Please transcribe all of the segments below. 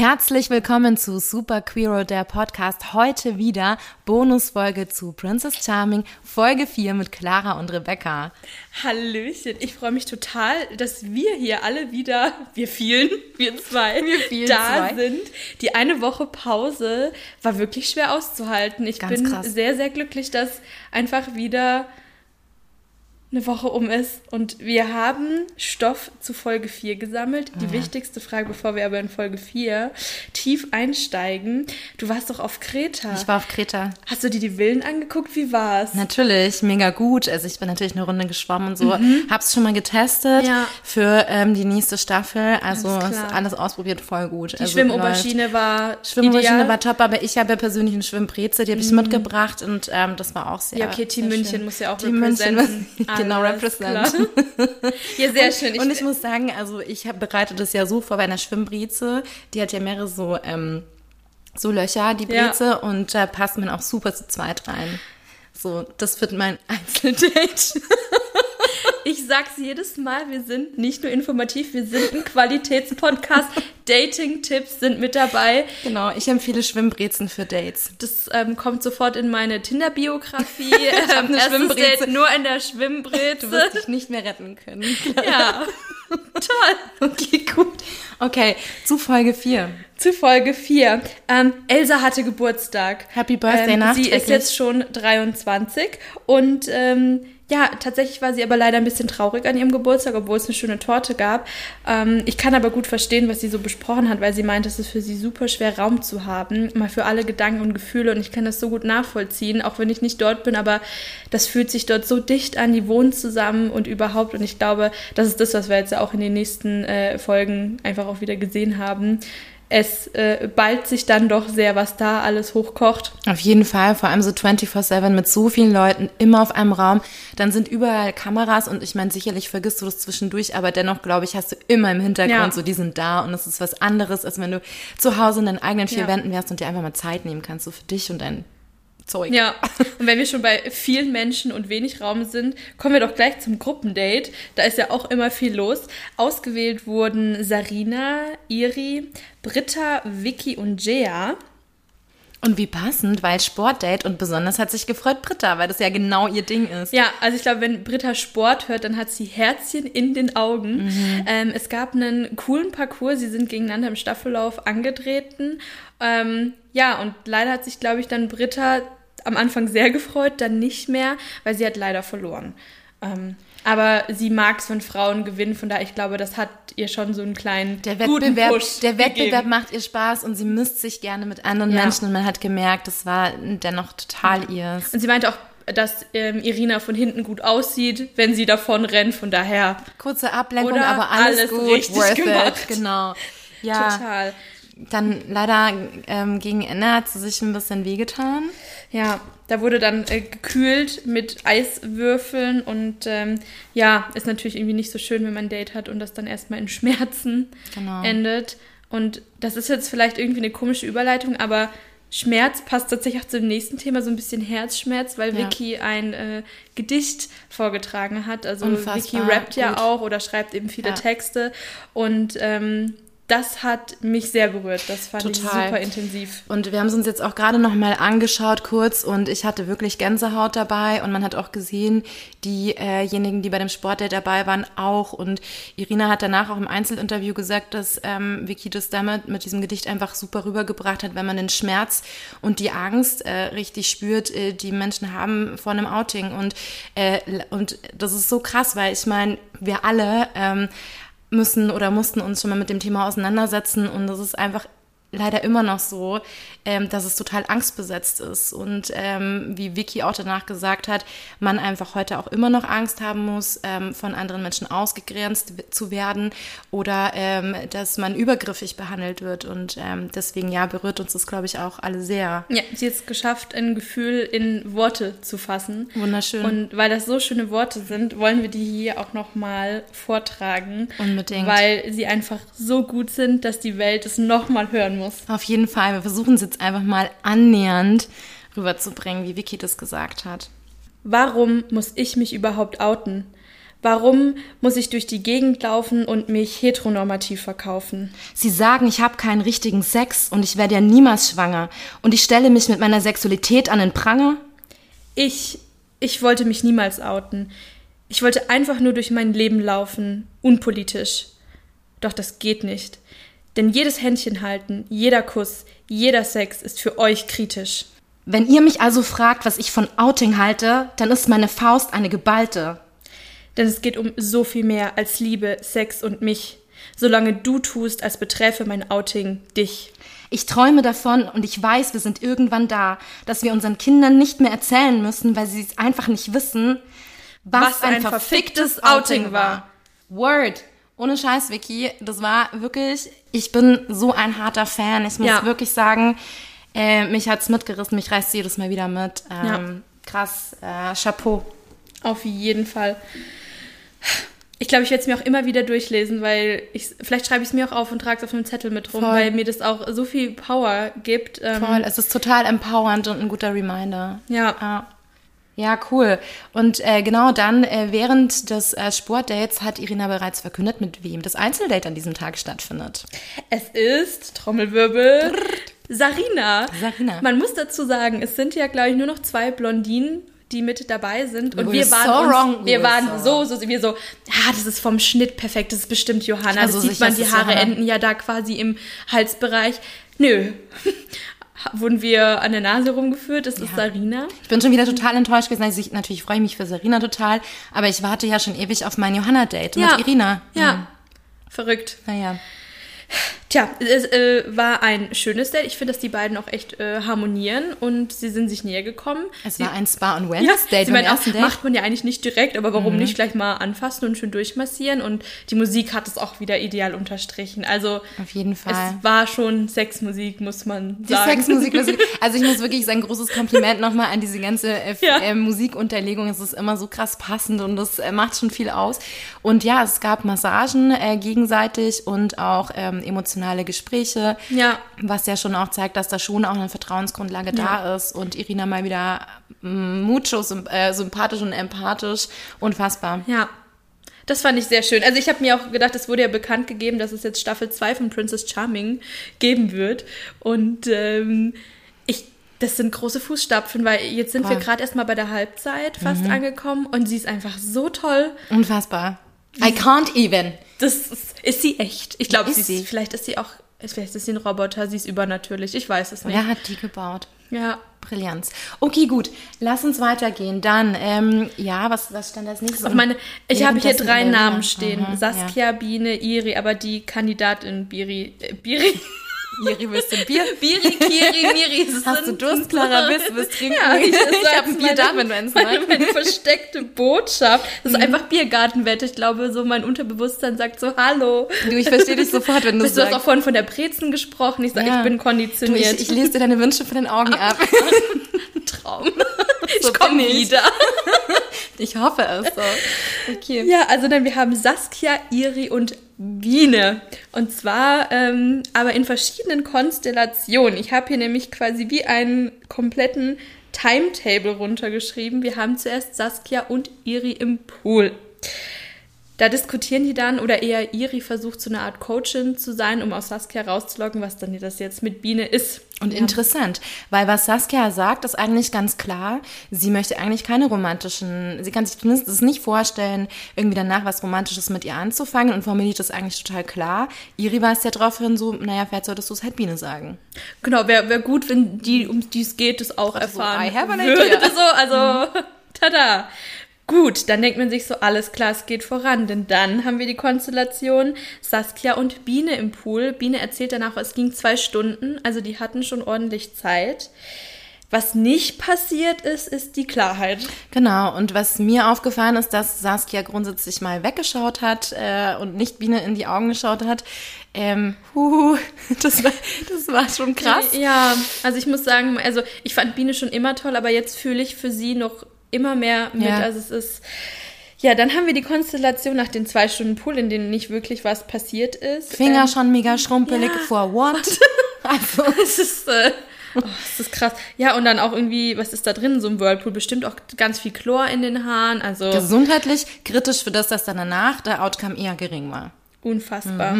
Herzlich willkommen zu Super Queero, der Podcast. Heute wieder Bonusfolge zu Princess Charming, Folge 4 mit Clara und Rebecca. Hallöchen, ich freue mich total, dass wir hier alle wieder, wir vielen, wir zwei, Wir vielen da zwei. sind. Die eine Woche Pause war wirklich schwer auszuhalten. Ich Ganz bin krass. sehr, sehr glücklich, dass einfach wieder eine Woche um ist und wir haben Stoff zu Folge 4 gesammelt. Die Ja. wichtigste Frage, bevor wir aber in Folge 4 tief einsteigen. Du warst doch auf Kreta. Ich war auf Kreta. Hast du dir die Villen angeguckt? Wie war's? Natürlich, mega gut. Also ich bin natürlich eine Runde geschwommen und so. Hab's schon mal getestet Mhm. Ja. für ähm, die nächste Staffel. Also Alles alles ausprobiert, voll gut. Die also, Schwimmoberschiene war Schwimmoberschiene ideal. war top, aber ich habe ja persönlich eine Schwimmbreze, die habe ich mitgebracht und ähm, das war auch sehr Ja, okay, Team München schön. muss ja auch Team München muss, genau, represent. Ja, sehr schön. und ich muss sagen, also ich hab, bereite das ja so vor bei einer Schwimmbreze. Die hat ja mehrere so, ähm, so Löcher, die Ja. Breze, und da passt man auch super zu zweit rein. So, das wird mein Einzeldate. Ich sag's jedes Mal, wir sind nicht nur informativ, wir sind ein Qualitätspodcast. Dating-Tipps sind mit dabei. genau, ich empfehle Schwimmbrezen für Dates. Das ähm, kommt sofort in meine Tinder-Biografie. eine Schwimmbreze. Date nur in der Du Schwimmbreze. wirst dich nicht mehr retten können. Ja, toll. Okay, gut. Okay, zu Folge 4. Zu Folge 4. Ähm, Elsa hatte Geburtstag. Happy Birthday ähm, Sie ist jetzt schon 23 und ähm, ja, tatsächlich war sie aber leider ein bisschen traurig an ihrem Geburtstag, obwohl es eine schöne Torte gab. Ähm, ich kann aber gut verstehen, was sie so besprochen hat, weil sie meint, es ist für sie super schwer, Raum zu haben, mal für alle Gedanken und Gefühle und ich kann das so gut nachvollziehen, auch wenn ich nicht dort bin, aber das fühlt sich dort so dicht an, die wohnen zusammen und überhaupt und ich glaube, das ist das, was wir jetzt ja auch in den nächsten äh, Folgen einfach auch wieder gesehen haben. Es äh, ballt sich dann doch sehr, was da alles hochkocht. Auf jeden Fall, vor allem so 24-7 mit so vielen Leuten, immer auf einem Raum. Dann sind überall Kameras und ich meine, sicherlich vergisst du das zwischendurch, aber dennoch, glaube ich, hast du immer im Hintergrund Ja. so, die sind da und es ist was anderes, als wenn du zu Hause in deinen eigenen vier Ja. Wänden wärst und dir einfach mal Zeit nehmen kannst, so für dich und dein Zeug. Ja, und wenn wir schon bei vielen Menschen und wenig Raum sind, kommen wir doch gleich zum Gruppendate. Da ist ja auch immer viel los. Ausgewählt wurden Sarina, Iri, Britta, Vicky und Jea. Und wie passend, weil Sportdate und besonders hat sich gefreut Britta, weil das ja genau ihr Ding ist. Ja, also ich glaube, wenn Britta Sport hört, dann hat sie Herzchen in den Augen. Ähm, es gab einen coolen Parcours, sie sind gegeneinander im Staffellauf angetreten. Ähm, ja, und leider hat sich, glaube ich, dann Britta am Anfang sehr gefreut, dann nicht mehr, weil sie hat leider verloren. Ähm, aber sie mag es, wenn Frauen gewinnen, von daher, ich glaube, das hat ihr schon so einen kleinen Der guten Wettbewerb, Push der Wettbewerb gegeben. macht ihr Spaß und sie misst sich gerne mit anderen Ja. Menschen und man hat gemerkt, das war dennoch total ihrs. Und sie meinte auch, dass ähm, Irina von hinten gut aussieht, wenn sie davon rennt, von daher Kurze Ablenkung, Oder aber alles, alles gut, richtig worth gemacht. it. Genau. Ja, total. dann leider ähm, gegen Ende hat sie sich ein bisschen wehgetan. Ja, da wurde dann äh, gekühlt mit Eiswürfeln und ähm, ja, ist natürlich irgendwie nicht so schön, wenn man ein Date hat und das dann erstmal in Schmerzen Genau. endet. Und das ist jetzt vielleicht irgendwie eine komische Überleitung, aber Schmerz passt tatsächlich auch zum nächsten Thema, so ein bisschen Herzschmerz, weil Ja. Vicky ein äh, Gedicht vorgetragen hat. Also Unfassbar Vicky rappt ja gut. auch oder schreibt eben viele Ja. Texte und ähm, das hat mich sehr berührt. Das fand ich Total. super intensiv. Und wir haben es uns jetzt auch gerade noch mal angeschaut kurz und ich hatte wirklich Gänsehaut dabei und man hat auch gesehen, diejenigen, die bei dem Sportdate dabei waren, auch. Und Irina hat danach auch im Einzelinterview gesagt, dass ähm, Vicky das damit mit diesem Gedicht einfach super rübergebracht hat, wenn man den Schmerz und die Angst äh, richtig spürt, äh, die Menschen haben vor einem Outing. Und, äh, und das ist so krass, weil ich meine, wir alle ähm, müssen oder mussten uns schon mal mit dem Thema auseinandersetzen. Und das ist einfach leider immer noch so, ähm, dass es total angstbesetzt ist und ähm, wie Vicky auch danach gesagt hat, man einfach heute auch immer noch Angst haben muss, ähm, von anderen Menschen ausgegrenzt zu werden oder ähm, dass man übergriffig behandelt wird und ähm, deswegen ja berührt uns das glaube ich auch alle sehr. Ja, sie hat es geschafft, ein Gefühl in Worte zu fassen. Wunderschön. Und weil das so schöne Worte sind, wollen wir die hier auch nochmal vortragen. Unbedingt. Weil sie einfach so gut sind, dass die Welt es nochmal hören muss. Auf jeden Fall, wir versuchen es jetzt einfach mal annähernd rüberzubringen, wie Vicky das gesagt hat. Warum muss ich mich überhaupt outen? Warum muss ich durch die Gegend laufen und mich heteronormativ verkaufen? Sie sagen, ich habe keinen richtigen Sex und ich werde ja niemals schwanger. Und ich stelle mich mit meiner Sexualität an den Pranger. Ich, ich wollte mich niemals outen. Ich wollte einfach nur durch mein Leben laufen, unpolitisch. Doch das geht nicht. Denn jedes Händchen halten, jeder Kuss, jeder Sex ist für euch kritisch. Wenn ihr mich also fragt, was ich von Outing halte, dann ist meine Faust eine geballte. Denn es geht um so viel mehr als Liebe, Sex und mich. Solange du tust, als beträfe mein Outing dich. Ich träume davon und ich weiß, wir sind irgendwann da, dass wir unseren Kindern nicht mehr erzählen müssen, weil sie es einfach nicht wissen, was, Was ein verficktes Outing war. Word. Ohne Scheiß, Vicky, das war wirklich, ich bin so ein harter Fan. Ich muss Ja. wirklich sagen, äh, mich hat's mitgerissen, mich reißt jedes Mal wieder mit. Ähm, Ja. Krass, äh, Chapeau. Auf jeden Fall. Ich glaube, ich werde es mir auch immer wieder durchlesen, weil ich vielleicht schreibe ich es mir auch auf und trage es auf einem Zettel mit rum, Voll. weil mir das auch so viel Power gibt. Ähm, Voll, es ist total empowernd und ein guter Reminder. Ja. Ja, ja cool. Und äh, genau dann, äh, während des äh, Sportdates, hat Irina bereits verkündet, mit wem das Einzeldate an diesem Tag stattfindet. Es ist, Trommelwirbel, Sarina. Sarina. Man muss dazu sagen, es sind ja, glaube ich, nur noch zwei Blondinen, die mit dabei sind. Und We wir were waren, so uns, wir waren so so, wir so, ja, das ist vom Schnitt perfekt, das ist bestimmt Johanna. Also das sieht man, die Haare Johanna. enden ja da quasi im Halsbereich. Nö. Wurden wir an der Nase rumgeführt, das ist Sarina. Ich bin schon wieder total enttäuscht gewesen. Also ich, natürlich freue ich mich für Sarina total, aber ich warte ja schon ewig auf mein Johanna-Date Ja. mit Irina. Ja. Hm, Verrückt. Naja. Tja, es äh, war ein schönes Date. Ich finde, dass die beiden auch echt äh, harmonieren und sie sind sich näher gekommen. Es sie, war ein Spa- und ja, Wellness-Date meinen auch, Date. macht man ja eigentlich nicht direkt, aber warum Mhm. nicht gleich mal anfassen und schön durchmassieren? Und die Musik hat es auch wieder ideal unterstrichen. Also Auf jeden Fall. es war schon Sexmusik, muss man Die sagen. Sexmusik, das- also ich muss wirklich sagen, großes Kompliment nochmal an diese ganze äh, Ja. äh, Musikunterlegung. Es ist immer so krass passend und das äh, macht schon viel aus. Und ja, es gab Massagen äh, gegenseitig und auch ähm, emotionale Gespräche, Ja. was ja schon auch zeigt, dass da schon auch eine Vertrauensgrundlage da ist und Irina mal wieder mm, mucho äh, sympathisch und empathisch. Unfassbar. Ja. Das fand ich sehr schön. Also ich habe mir auch gedacht, es wurde ja bekannt gegeben, dass es jetzt Staffel 2 von Princess Charming geben wird. Und ähm, ich, das sind große Fußstapfen, weil jetzt sind wir Voll. gerade erst mal bei der Halbzeit fast Mhm. angekommen und sie ist einfach so toll. Unfassbar. I can't even. Das ist, ist sie echt. Ich glaube, sie ist, sie? vielleicht ist sie auch, vielleicht ist sie ein Roboter, sie ist übernatürlich. Ich weiß es nicht. Wer hat die gebaut? Ja. Brillanz. Okay, gut. Lass uns weitergehen. Dann, ähm, ja, was, was stand als nächstes? Auf meine, ich habe hier drei Namen stehen. Aha, Saskia, Biene, Iri, aber die Kandidatin Biri, äh, Biri, Ja. Iri, willst du ein Bier? Biri, Kiri, Miri. Hast du Durst, Clara? Willst du was trinken? Ja, ich, ich habe ein Bier da, wenn du eins meine, meine versteckte Botschaft. Das Mhm. ist einfach Biergartenwette. Ich glaube, so mein Unterbewusstsein sagt so, hallo. Du, ich verstehe dich sofort, wenn du Du hast auch sagst. vorhin von der Brezen gesprochen. Ich sage, Ja. ich bin Du, konditioniert. ich, ich lese dir deine Wünsche von den Augen ab. Traum. So ich komme wieder. Ich hoffe es so. Okay. Ja, also dann wir haben Saskia, Iri und Biene. Und zwar ähm, aber in verschiedenen Konstellationen. Ich habe hier nämlich quasi wie einen kompletten Timetable runtergeschrieben. Wir haben zuerst Saskia und Iri im Pool. Da diskutieren die dann, oder eher Iri versucht, so eine Art Coachin zu sein, um aus Saskia rauszulocken, was dann das jetzt mit Biene ist. Und interessant, weil was Saskia sagt, ist eigentlich ganz klar. Sie möchte eigentlich keine romantischen, sie kann sich zumindest nicht vorstellen, irgendwie danach was Romantisches mit ihr anzufangen und formuliert das eigentlich total klar. Iri weist ja drauf hin, so, naja, vielleicht solltest du es halt Biene sagen. Genau, wäre wär gut, wenn die, um die es geht, das auch Also, erfahren I have an würde. So, also, tada. Gut, dann denkt man sich so, alles klar, es geht voran. Denn dann haben wir die Konstellation Saskia und Biene im Pool. Biene erzählt danach, es ging zwei Stunden, also die hatten schon ordentlich Zeit. Was nicht passiert ist, ist die Klarheit. Genau, und was mir aufgefallen ist, dass Saskia grundsätzlich mal weggeschaut hat äh, und nicht Biene in die Augen geschaut hat. Ähm, huhu, das war, das war schon krass. Ja, also ich muss sagen, also ich fand Biene schon immer toll, aber jetzt fühle ich für sie noch immer mehr mit. Ja. Also es ist. Ja, dann haben wir die Konstellation nach den zwei Stunden Pool, in denen nicht wirklich was passiert ist. Finger Ähm, schon mega schrumpelig ja. for what? also, es ist, äh, Oh, das ist krass. Ja, und dann auch irgendwie, was ist da drin, so ein Whirlpool? Bestimmt auch ganz viel Chlor in den Haaren. Also Gesundheitlich kritisch für das, dass dann danach der Outcome eher gering war. unfassbar.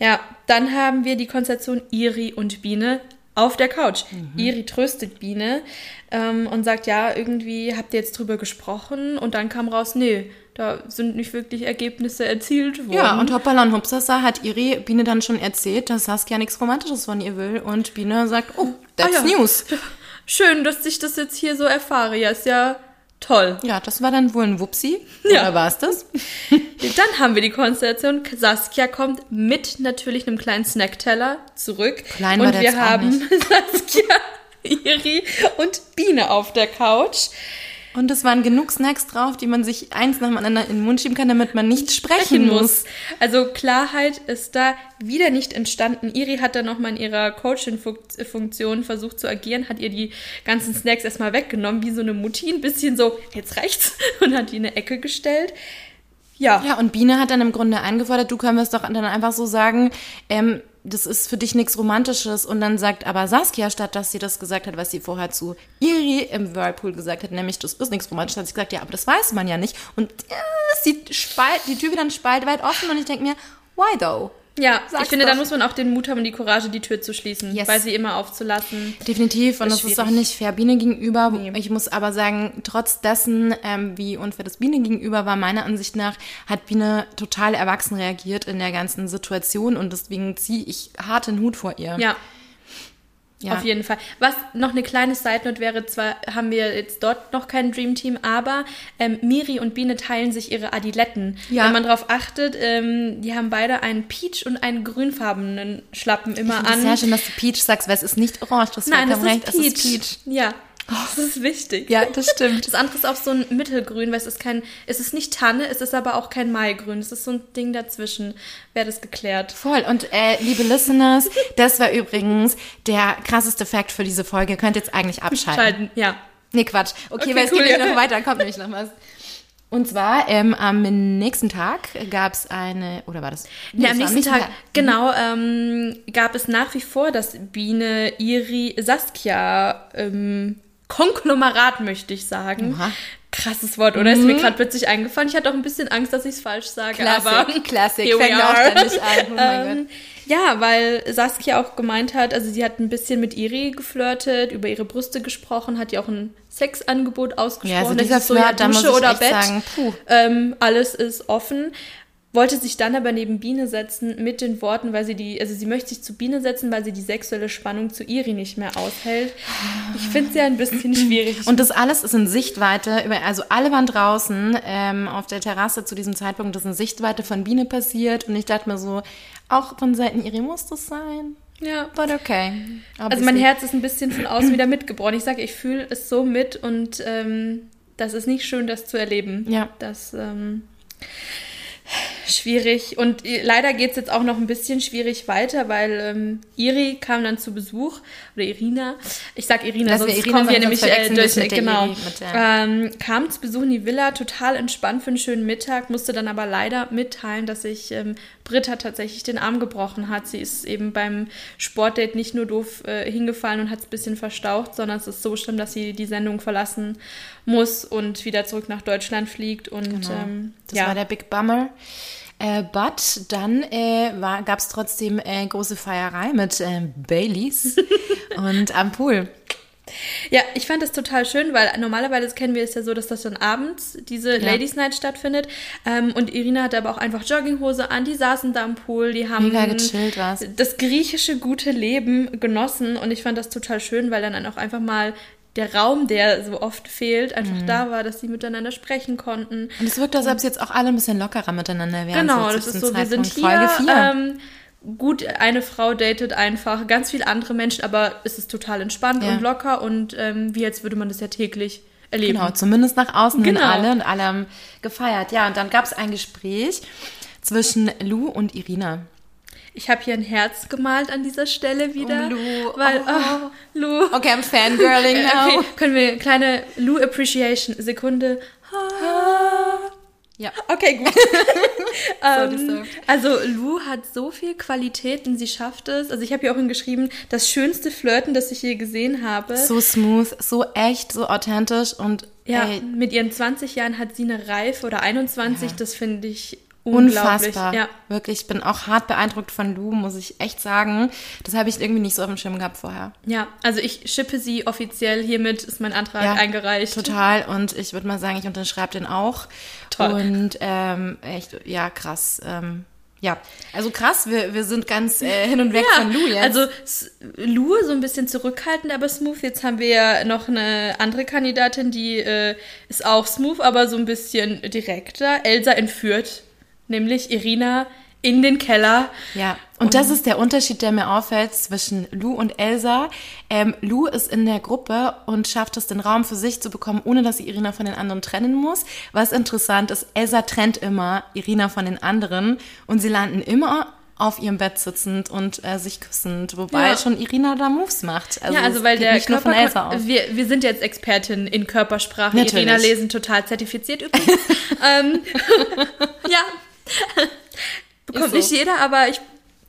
Ja, dann haben wir die Konstellation Iri und Biene auf der Couch. Iri tröstet Biene ähm, und sagt, ja, irgendwie habt ihr jetzt drüber gesprochen und dann kam raus, nee, da sind nicht wirklich Ergebnisse erzielt worden. Ja, und hoppala und hupsasa hat Iri Biene dann schon erzählt, dass Saskia nichts Romantisches von ihr will. Und Biene sagt, oh, that's Ah ja. news. Schön, dass ich das jetzt hier so erfahre. Ja, ist ja toll. Ja, das war dann wohl ein Wupsi. Ja. Oder war es das? Dann haben wir die Konstellation. Saskia kommt mit natürlich einem kleinen Snackteller zurück. Klein war und der wir jetzt auch haben Saskia, Iri und Biene auf der Couch. Und es waren genug Snacks drauf, die man sich eins nach dem anderen in den Mund schieben kann, damit man nicht sprechen muss. Also Klarheit ist da wieder nicht entstanden. Iri hat dann nochmal in ihrer Coaching-Funktion versucht zu agieren, hat ihr die ganzen Snacks erstmal weggenommen, wie so eine Mutti, ein bisschen so, jetzt reicht's, und hat die in eine Ecke gestellt. Ja, Ja, und Biene hat dann im Grunde eingefordert, du können wir es doch dann einfach so sagen, ähm, das ist für dich nichts Romantisches. Und dann sagt aber Saskia, statt dass sie das gesagt hat, was sie vorher zu Iri im Whirlpool gesagt hat, nämlich, das ist nichts Romantisches, hat sie gesagt, ja, aber das weiß man ja nicht. Und äh, ist die, Spalt, die Tür wieder ein Spalt weit offen und ich denke mir, why though? Ja. Sag's ich finde, da muss man auch den Mut haben und die Courage, die Tür zu schließen, Yes. weil sie immer aufzulassen. Definitiv, und das ist auch schwierig. nicht fair Biene gegenüber. Nee. Ich muss aber sagen, trotz dessen, ähm, wie unfair das Biene gegenüber war, meiner Ansicht nach, hat Biene total erwachsen reagiert in der ganzen Situation und deswegen ziehe ich hart den Hut vor ihr. Ja, Ja. Auf jeden Fall. Was noch eine kleine Side Note wäre, zwar haben wir jetzt dort noch kein Dream Team, aber ähm, Miri und Biene teilen sich ihre Adiletten. Ja. Wenn man darauf achtet, ähm, die haben beide einen Peach und einen grünfarbenen Schlappen immer Ich es an. sehr schön, dass du Peach sagst, weil es ist nicht orange, du hast Nein, das vollkommen ist, recht, Peach. es ist Peach. Ja, das ist wichtig. Ja, das stimmt. Das andere ist auch so ein Mittelgrün, weil es ist kein, es ist nicht Tanne, es ist aber auch kein Maigrün. Es ist so ein Ding dazwischen. Wäre das geklärt. Voll. Und äh, liebe Listeners, das war übrigens der krasseste Fact für diese Folge. Ihr könnt jetzt eigentlich abschalten. Schalten, ja. Nee, Quatsch. Okay, Okay, weil es cool, geht ja. noch weiter, kommt nämlich noch was. Und zwar ähm, am nächsten Tag gab es eine, oder war das? Nee, Ja, am war nächsten Tag, Mhm. genau, ähm, gab es nach wie vor das Biene, Iri, Saskia ähm, Konglomerat, möchte ich sagen. Oha. Mhm. Krasses Wort, oder? Ist mir gerade plötzlich eingefallen. Ich hatte auch ein bisschen Angst, dass ich es falsch sage. Classic, aber Classic. here Fängt auch ständig an. Oh mein Ähm, ja, weil Saskia auch gemeint hat, also sie hat ein bisschen mit Iri geflirtet, über ihre Brüste gesprochen, hat ja auch ein Sexangebot ausgesprochen. Ja, also Das dieser ist so, ja, Flirt, da muss Dusche ich oder echt Bett. sagen, puh. Ähm, alles ist offen. Wollte sich dann aber neben Biene setzen mit den Worten, weil sie die, also sie möchte sich zu Biene setzen, weil sie die sexuelle Spannung zu Iri nicht mehr aushält. Ich finde es ja ein bisschen schwierig. Und das alles ist in Sichtweite, also alle waren draußen ähm, auf der Terrasse zu diesem Zeitpunkt, das ist in Sichtweite von Biene passiert und ich dachte mir so, auch von Seiten Iri muss das sein. ja. But okay. Also mein Herz ist ein bisschen von außen wieder mitgebrochen. Ich sage, ich fühle es so mit und ähm, das ist nicht schön, das zu erleben. Ja. Das ähm, schwierig. Und äh, leider geht es jetzt auch noch ein bisschen schwierig weiter, weil ähm, Iri kam dann zu Besuch oder Irina. Ich sag Irina, Lass sonst wir Irina kommen wir nämlich äh, durch. genau. Iri, ähm, kam zu Besuch in die Villa, total entspannt für einen schönen Mittag, musste dann aber leider mitteilen, dass sich ähm, Britta tatsächlich den Arm gebrochen hat. Sie ist eben beim Sportdate nicht nur doof äh, hingefallen und hat es ein bisschen verstaucht, sondern es ist so schlimm, dass sie die Sendung verlassen muss und wieder zurück nach Deutschland fliegt. Und ähm, Genau. Das ja. war der Big Bummer. Äh, but dann äh, gab es trotzdem äh, große Feierei mit äh, Baileys und am Pool. Ja, ich fand das total schön, weil normalerweise kennen wir es ja so, dass das dann abends diese Ja. Ladies Night stattfindet. Ähm, und Irina hatte aber auch einfach Jogginghose an, die saßen da am Pool, die haben Mega gechillt war's. das griechische gute Leben genossen und ich fand das total schön, weil dann auch einfach mal der Raum, der so oft fehlt, einfach Mhm. da war, dass sie miteinander sprechen konnten. Und es wirkt, als ob sie jetzt auch alle ein bisschen lockerer miteinander wären. Genau, das ist so, wir sind Zeitpunkt. Hier. Ähm, gut, eine Frau datet einfach ganz viele andere Menschen, aber es ist total entspannt Ja. und locker und ähm, wie als würde man das ja täglich erleben. Genau, zumindest nach außen hin Genau. alle und alle haben gefeiert. Ja, und dann gab es ein Gespräch zwischen Lou und Irina. Ich habe hier ein Herz gemalt an dieser Stelle wieder. Oh, Lou. Weil, Oh. oh, Lou. Okay, I'm fangirling now. Okay, können wir eine kleine Lou Appreciation Sekunde. Ja. Okay, gut. Ähm, also Lou hat so viel Qualitäten, sie schafft es. Also ich habe ja auch geschrieben, das schönste Flirten, das ich je gesehen habe. So smooth, so echt, so authentisch und ja, ey, mit ihren 20 Jahren hat sie eine Reife oder 21, das finde ich. Unfassbar. Ja. Wirklich, ich bin auch hart beeindruckt von Lou, muss ich echt sagen. Das habe ich irgendwie nicht so auf dem Schirm gehabt vorher. ja, also ich schippe sie offiziell, hiermit ist mein Antrag Ja, eingereicht. Total. Und ich würde mal sagen, ich unterschreibe den auch. Toll. Und ähm, echt, ja, krass. Ähm, ja, also krass, wir, wir sind ganz äh, hin und weg Ja, von Lou jetzt. also Lou so ein bisschen zurückhaltend, aber smooth. Jetzt haben wir ja noch eine andere Kandidatin, die äh, ist auch smooth, aber so ein bisschen direkter. Elsa entführt, nämlich Irina in den Keller. Ja, und das ist der Unterschied, der mir auffällt zwischen Lou und Elsa. Ähm, Lou ist in der Gruppe und schafft es, den Raum für sich zu bekommen, ohne dass sie Irina von den anderen trennen muss. Was interessant ist, Elsa trennt immer Irina von den anderen und sie landen immer auf ihrem Bett sitzend und äh, sich küssend, wobei Ja. schon Irina da Moves macht. ja, also weil es geht der nicht nur von Körper, Elsa aus. wir, wir sind jetzt Expertin in Körpersprache. Natürlich. Irina lesen total zertifiziert übrigens. ähm, ja, bekommt so. nicht jeder, aber ich,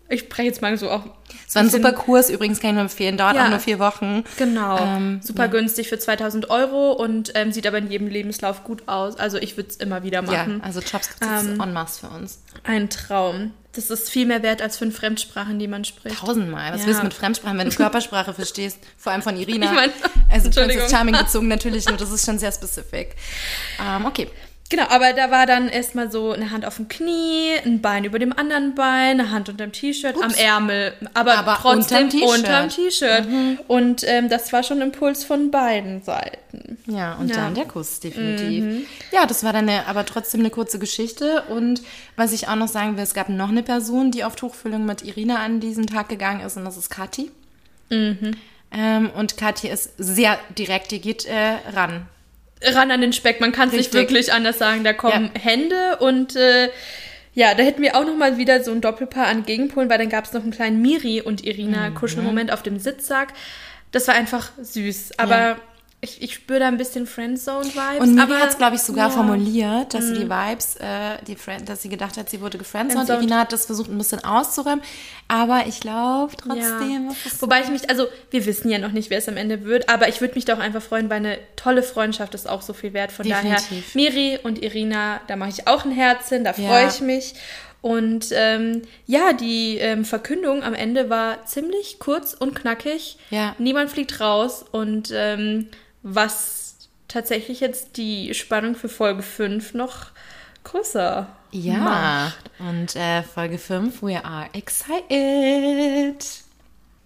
ich spreche jetzt mal so auch. Es war ein super Kurs, übrigens kann ich nur empfehlen, dauert Ja. auch nur vier Wochen. Genau, Ähm, super günstig für 2000 Euro und ähm, sieht aber in jedem Lebenslauf gut aus. Also ich würde es immer wieder Ja, machen. also Jobs gibt es Ähm, en masse für uns. Ein Traum. Das ist viel mehr wert als fünf Fremdsprachen, die man spricht. Tausendmal. Was Ja. willst du mit Fremdsprachen, wenn du Körpersprache verstehst? Vor allem von Irina. Ich mein, also. Princess Charming bezogen natürlich, nur das ist schon sehr specific. Ähm, okay. Genau, aber da war dann erstmal so eine Hand auf dem Knie, ein Bein über dem anderen Bein, eine Hand unterm T-Shirt, am Ärmel, aber, Aber trotzdem unterm T-Shirt. Mhm. Und ähm, das war schon Impuls von beiden Seiten. Ja, und Ja. dann der Kuss, definitiv. Ja, das war dann eine, aber trotzdem eine kurze Geschichte. Und was ich auch noch sagen will, es gab noch eine Person, die auf Tuchfüllung mit Irina an diesem Tag gegangen ist, und das ist Kathi. Ähm, und Kathi ist sehr direkt, die geht äh, ran. Ran an den Speck. Man kann es nicht wirklich anders sagen. Da kommen Ja. Hände und äh, ja, da hätten wir auch noch mal wieder so ein Doppelpaar an Gegenpolen, weil dann gab es noch einen kleinen Miri und Irina Mhm. Kuschelmoment auf dem Sitzsack. Das war einfach süß. Aber Ja. Ich, ich spüre da ein bisschen Friendzone-Vibes. Und Miri hat es, glaube ich, sogar ja. Mhm. formuliert, dass sie die Vibes, äh, die Friend, dass sie gedacht hat, sie wurde gefriendzoned. Friendzoned. Irina hat das versucht, ein bisschen auszuräumen. Aber ich glaube trotzdem, Ja. Wobei ich mich, also wir wissen ja noch nicht, wer es am Ende wird, aber ich würde mich doch einfach freuen, weil eine tolle Freundschaft ist auch so viel wert. Von daher, Definitiv. Miri und Irina, da mache ich auch ein Herz hin, da Ja. freue ich mich. Und ähm, ja, die ähm, Verkündung am Ende war ziemlich kurz und knackig. Ja. Niemand fliegt raus und ähm, was tatsächlich jetzt die Spannung für Folge 5 noch größer Ja, macht. und äh, Folge 5, we are excited.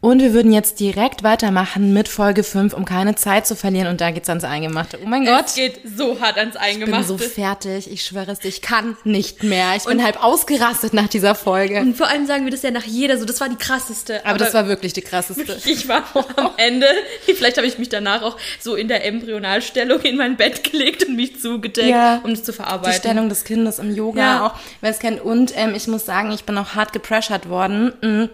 Und wir würden jetzt direkt weitermachen mit Folge 5, um keine Zeit zu verlieren. Und da geht's ans Eingemachte. Oh mein Es Gott. geht so hart ans Ich bin Eingemachte. so fertig. Ich schwöre es dir, ich kann nicht mehr. Ich bin halb ausgerastet nach dieser Folge. Und vor allem sagen wir das ja nach jeder so, das war die krasseste. Aber das war wirklich die krasseste. ich war auch am Ende, vielleicht habe ich mich danach auch so in der Embryonalstellung in mein Bett gelegt und mich zugedeckt, Ja. um es zu Die verarbeiten. Stellung des Kindes im Yoga Ja. auch, wer es kennt. Und ähm, ich muss sagen, ich bin auch hart gepressured worden. mm,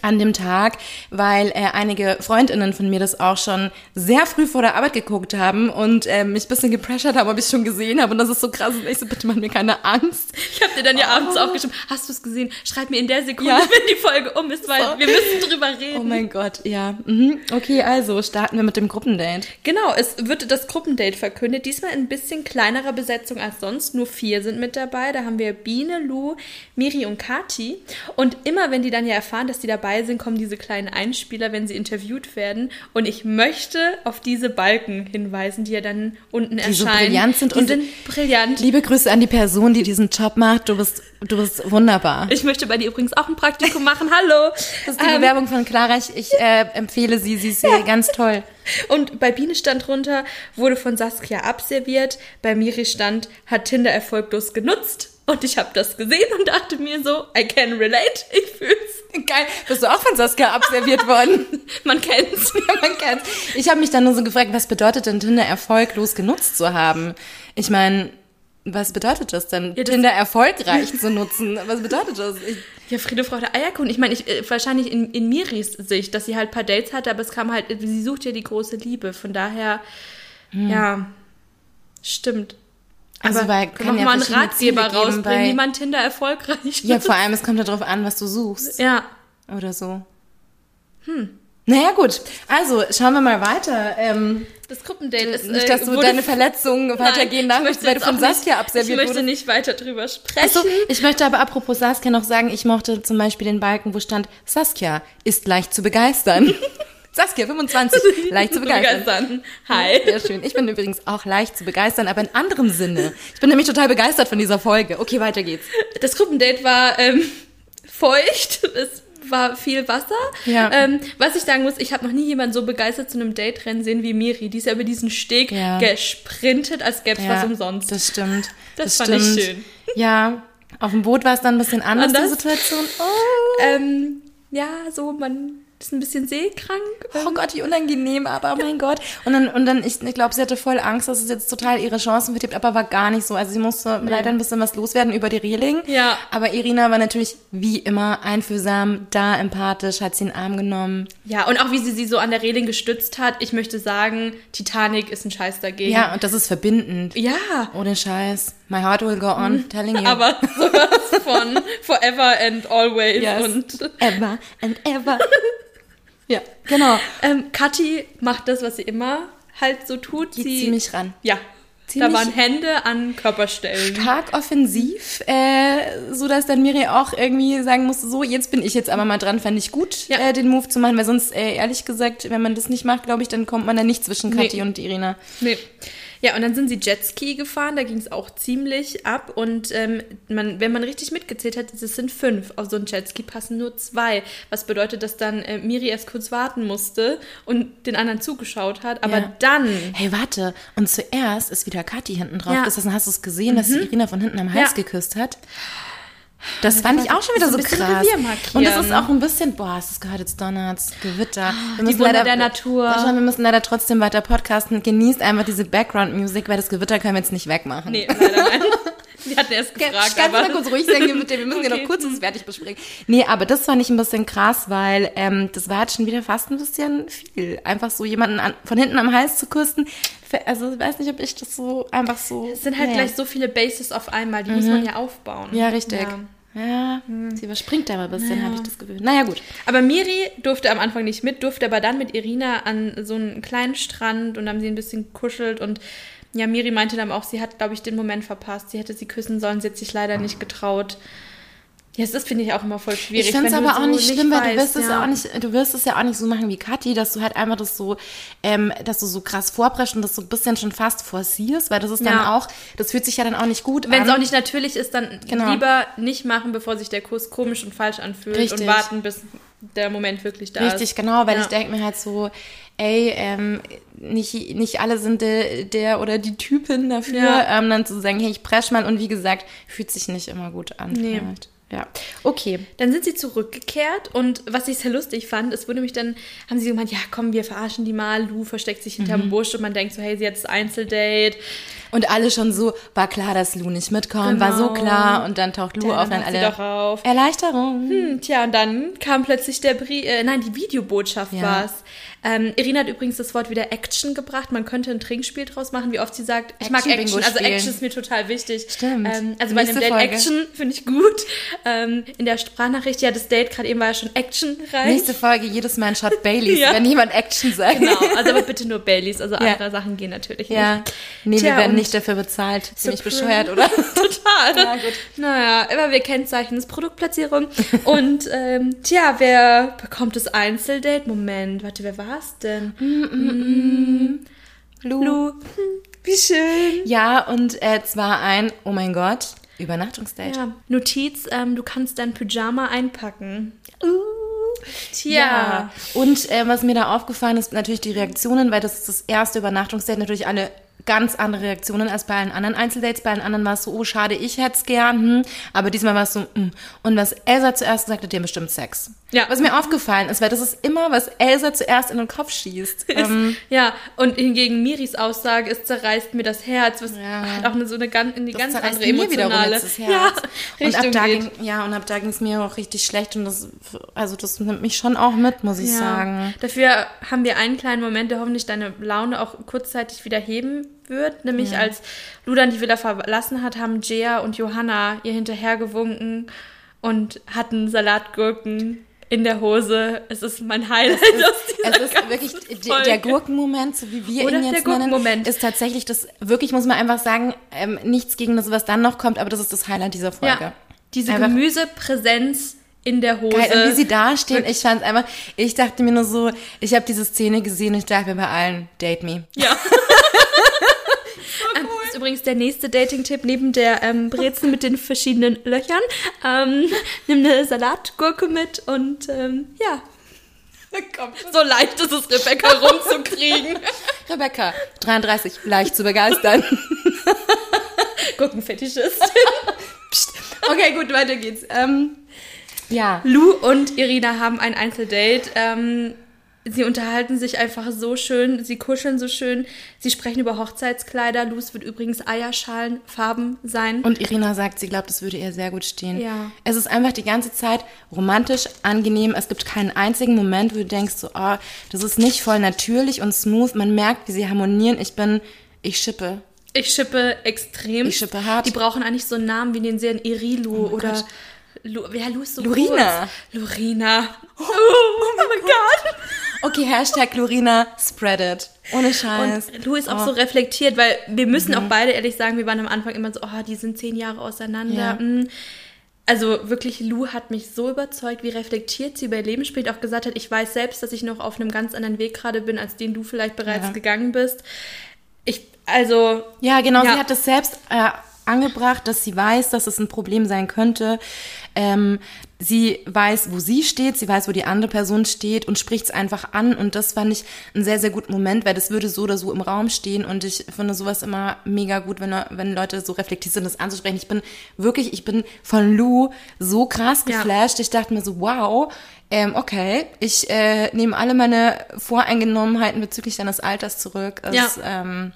an dem Tag, weil äh, einige Freundinnen von mir das auch schon sehr früh vor der Arbeit geguckt haben und äh, mich ein bisschen gepressured haben, ob ich es schon gesehen habe. Und das ist so krass. Und ich so, bitte mach mir keine Angst. Ich habe dir dann ja abends auch geschrieben, hast du es gesehen? Schreib mir in der Sekunde, Ja. wenn die Folge um ist, weil So. wir müssen drüber reden. Oh mein Gott, ja. Mhm. Okay, also starten wir mit dem Gruppendate. Genau, es wird das Gruppendate verkündet. Diesmal in ein bisschen kleinerer Besetzung als sonst. Nur vier sind mit dabei. Da haben wir Biene, Lou, Miri und Kati. Und immer, wenn die dann ja erfahren, dass die dabei sind, kommen diese kleinen Einspieler, wenn sie interviewt werden. Und ich möchte auf diese Balken hinweisen, die ja dann unten Die so erscheinen. brillant sind die und- sind brillant. Liebe Grüße an die Person, die diesen Job macht. Du bist, du bist wunderbar. Ich möchte bei dir übrigens auch ein Praktikum machen. Hallo. Das ist die Ähm, Bewerbung von Clara. Ich, ich äh, empfehle sie. Sie ist äh, ganz toll. Und bei Biene stand drunter, wurde von Saskia abserviert. Bei Miri stand, hat Tinder erfolglos genutzt. Und ich habe das gesehen und dachte mir so, I can relate. Ich fühl's. Geil. Bist du auch von Saskia abserviert worden? Man kennt's. ja, man kennt's. Ich habe mich dann nur so gefragt, was bedeutet denn Tinder erfolglos genutzt zu haben? Ich meine, was bedeutet das denn, das- Tinder erfolgreich zu nutzen? Was bedeutet das? Ich, Ja, Friede, Freude, Eierkuchen. Ich meine, ich, äh, wahrscheinlich in, in Miris Sicht, dass sie halt ein paar Dates hatte, aber es kam halt, sie sucht ja die große Liebe. Von daher, ja, stimmt. Also, Aber weil kann ja mal einen Ratgeber geben rausbringen, wie man Tinder erfolgreich Ja, vor allem, es kommt ja darauf an, was du suchst. Ja. Oder so. Hm. Naja, gut. Also, schauen wir mal weiter. Ähm, Das Gruppendate ist. nicht, äh, dass du wurde- deine Verletzungen weitergehen lassen, möchte weil du von auch nicht- Saskia abserviert Ich möchte wurdest. nicht weiter drüber sprechen. Achso, ich möchte aber apropos Saskia noch sagen, ich mochte zum Beispiel den Balken, wo stand, Saskia ist leicht zu begeistern. Saskia, 25, leicht zu begeistern. Hi. Sehr schön. Ich bin übrigens auch leicht zu begeistern, aber in anderem Sinne. Ich bin nämlich total begeistert von dieser Folge. Okay, weiter geht's. Das Gruppendate war ähm, feucht. Es war viel Wasser. Ja. Ähm, was ich sagen muss, ich habe noch nie jemanden so begeistert zu einem Date-Rennen sehen wie Miri. Die ist ja über diesen Steg Ja. gesprintet, als gäbe es was umsonst. Das stimmt. Das fand ich schön. Ja, auf dem Boot war es dann ein bisschen anders, die Anders? Situation. Oh. ähm, ja, so, man ist ein bisschen seekrank. Oh Gott, wie unangenehm, aber oh mein Gott. Und dann, und dann ich, ich glaube, sie hatte voll Angst, dass es jetzt total ihre Chancen vertippt, aber war gar nicht so. Also sie musste leider ein bisschen was loswerden über die Reling. Ja. Aber Irina war natürlich wie immer einfühlsam, da empathisch, hat sie in den Arm genommen. Ja, und auch wie sie sie so an der Reling gestützt hat. Ich möchte sagen, Titanic ist ein Scheiß dagegen. Ja, und das ist verbindend. Ja, Ohne Scheiß. My heart will go on, telling you. aber sowas von Forever and Always Yes. und ever and ever. ja, genau. ähm, Kathi macht das, was sie immer halt so tut. Die sie zieh mich ran. Ja, Ziemlich- da waren Hände an Körperstellen. stark offensiv, äh, so dass dann Miri auch irgendwie sagen musste, so jetzt bin ich jetzt aber mal dran, fand ich gut, Ja. äh, den Move zu machen, weil sonst äh, ehrlich gesagt, wenn man das nicht macht, glaube ich, dann kommt man da nicht zwischen Nee. Kathi und Irina. Nee. Ja, und dann sind sie Jetski gefahren, da ging es auch ziemlich ab. Und ähm, man, wenn man richtig mitgezählt hat, es sind fünf. Auf so ein Jetski passen nur zwei. Was bedeutet, dass dann äh, Miri erst kurz warten musste und den anderen zugeschaut hat. Aber Ja. dann. Hey, warte, und zuerst ist wieder Kathi hinten drauf Ja. gesessen. Hast du es gesehen, dass sie Irina von hinten am Hals Ja. geküsst hat? Das fand ich auch schon wieder so krass. Und das ist auch ein bisschen, boah, es ist gehört jetzt Donnerts, Gewitter. Wir die Wunder der Natur. Wir müssen leider trotzdem weiter podcasten. Genießt einfach diese Background-Musik, weil das Gewitter können wir jetzt nicht wegmachen. Nee, leider nein. Sie hatten erst gefragt, Kannst du mal kurz ruhig sein, Gewitter? Wir müssen ja Okay. noch kurz uns fertig besprechen. Nee, aber das fand ich ein bisschen krass, weil ähm, das war jetzt schon wieder fast ein bisschen viel. Einfach so jemanden an, von hinten am Hals zu küssen. Also ich weiß nicht, ob ich das so einfach so... Es sind halt nee. gleich so viele Bases auf einmal, die muss man ja aufbauen. Ja, richtig. Ja. Ja, sie überspringt aber ein bisschen, habe ich das Gefühl. Naja, gut. Aber Miri durfte am Anfang nicht mit, durfte aber dann mit Irina an so einen kleinen Strand und haben sie ein bisschen kuschelt und ja, Miri meinte dann auch, sie hat, glaube ich, den Moment verpasst. Sie hätte sie küssen sollen, sie hat sich leider nicht getraut. Ja, das finde ich auch immer voll schwierig. Ich finde es wenn aber auch so nicht schlimm, weil du wirst, weißt, es ja auch nicht, du wirst es ja auch nicht so machen wie Kathi, dass du halt einfach das so, ähm, dass du so krass vorpresst und das so ein bisschen schon fast forcierst, weil das ist dann Ja. auch, das fühlt sich ja dann auch nicht gut Wenn an. es auch nicht natürlich ist, dann Genau. lieber nicht machen, bevor sich der Kuss komisch und falsch anfühlt Richtig. und warten, bis der Moment wirklich da ist. Richtig, genau, weil Ja. ich denke mir halt so, ey, ähm, nicht, nicht alle sind der, der oder die Typin dafür, Ja. ähm, dann zu sagen, hey, ich presch mal und wie gesagt, fühlt sich nicht immer gut an. Nee. Halt. Ja, okay. Dann sind sie zurückgekehrt und was ich sehr lustig fand, es wurde mich dann, haben sie gemeint, ja komm, wir verarschen die mal, Lou versteckt sich Mhm. hinterm Busch und man denkt so, hey, sie hat das Einzeldate. Und alle schon so, war klar, dass Lou nicht mitkommt, war so Genau. klar und dann taucht Lou Ja, auf, dann dann alle doch auf. Erleichterung. Hm, tja, und dann kam plötzlich der Brief, äh, nein, die Videobotschaft Ja. war's. Ähm, Irina hat übrigens das Wort wieder Action gebracht. Man könnte ein Trinkspiel draus machen, wie oft sie sagt, ich mag Action-Bingo Action. Also spielen. Action ist mir total wichtig. Stimmt. Ähm, also bei Nächste Date Folge. Action finde ich gut. Ähm, in der Sprachnachricht, ja, das Date gerade eben war ja schon actionreich. Nächste Folge jedes Mal ein Shot Baileys, Ja. wenn jemand Action sagt. Genau, also aber bitte nur Baileys, also Ja. andere Sachen gehen natürlich Ja, nicht. nee, Tja, wir werden nicht dafür bezahlt. Ziemlich Supreme. bescheuert, oder? Total. Ja, gut. Naja, aber wir kennzeichnen das Produktplatzierung. Und ähm, tja, wer bekommt das Einzeldate? Moment, warte, wer war es denn? Lou. Lu. Hm, wie schön. Ja, und äh, zwar ein, oh mein Gott, Übernachtungsdate. Ja, Notiz, ähm, du kannst dein Pyjama einpacken. Uh. Tja. Ja. Und äh, was mir da aufgefallen ist, natürlich die Reaktionen, weil das ist das erste Übernachtungsdate, natürlich alle ganz andere Reaktionen als bei allen anderen Einzeldates. Bei allen anderen war es so, oh, schade, ich hätte es gern. Hm. Aber diesmal war es so, hm. Und was Elsa zuerst sagte, die haben bestimmt Sex. Ja. Was mir aufgefallen ist, weil das ist immer, was Elsa zuerst in den Kopf schießt. Ähm, ja, und hingegen Miris Aussage, es zerreißt mir das Herz, was ja. hat auch eine, so eine ganz, eine ganz andere emotionale. das Herz. Ja, und ab da ging, ja, und ab da ging es mir auch richtig schlecht und das, also das nimmt mich schon auch mit, muss ich ja. sagen. Dafür haben wir einen kleinen Moment, der hoffentlich deine Laune auch kurzzeitig wieder heben wird, nämlich ja. als Ludan die Villa verlassen hat, haben Jea und Johanna ihr hinterhergewunken und hatten Salatgurken in der Hose. Es ist mein Highlight es ist, aus dieser Es ist wirklich Folge. der Gurkenmoment, so wie wir Oder ihn jetzt nennen, ist tatsächlich das, wirklich muss man einfach sagen, ähm, nichts gegen das, was dann noch kommt, aber das ist das Highlight dieser Folge. Ja, diese einfach. Gemüsepräsenz in der Hose. Geil, und wie sie da stehen, ich fand einfach, ich dachte mir nur so, ich habe diese Szene gesehen und ich dachte mir bei allen, date me. Ja. ist übrigens der nächste Dating-Tipp neben der ähm, Brezen mit den verschiedenen Löchern. Ähm, nimm eine Salatgurke mit und ähm, ja. So leicht ist es, Rebecca rumzukriegen. Rebecca, 33, leicht zu begeistern. Gurkenfetischist. okay, gut, weiter geht's. Ähm, ja. Lou und Irina haben ein Einzeldate. Ähm, Sie unterhalten sich einfach so schön, sie kuscheln so schön, sie sprechen über Hochzeitskleider. Luz wird übrigens Eierschalenfarben sein. Und Irina sagt, sie glaubt, es würde ihr sehr gut stehen. Ja. Es ist einfach die ganze Zeit romantisch, angenehm. Es gibt keinen einzigen Moment, wo du denkst, so, oh, das ist nicht voll natürlich und smooth. Man merkt, wie sie harmonieren. Ich bin, ich schippe. Ich schippe extrem. Ich schippe hart. Die brauchen eigentlich so einen Namen wie den Serien Irilu oh oder Gott. Lu, ja, Lu ist so Lurina. Kurz. Lurina. Oh, oh mein Gott. Okay, Hashtag Lurina, spread it. Ohne Scheiß. Und Lou ist auch oh. so reflektiert, weil wir müssen mhm. auch beide ehrlich sagen, wir waren am Anfang immer so, oh, die sind zehn Jahre auseinander. Ja. Mhm. Also wirklich, Lou hat mich so überzeugt, wie reflektiert sie über ihr Leben spielt, auch gesagt hat, ich weiß selbst, dass ich noch auf einem ganz anderen Weg gerade bin, als den du vielleicht bereits ja. gegangen bist. Ich, also. Ja, genau, ja. sie hat es selbst äh, angebracht, dass sie weiß, dass es ein Problem sein könnte. Ähm, sie weiß, wo sie steht, sie weiß, wo die andere Person steht und spricht es einfach an. Und das fand ich ein sehr, sehr guter Moment, weil das würde so oder so im Raum stehen. Und ich finde sowas immer mega gut, wenn, wenn Leute so reflektiert sind, das anzusprechen. Ich bin wirklich, ich bin von Lou so krass geflasht. Ja. Ich dachte mir so, wow, ähm, okay, ich äh, nehme alle meine Voreingenommenheiten bezüglich deines Alters zurück. Es, ja. ähm,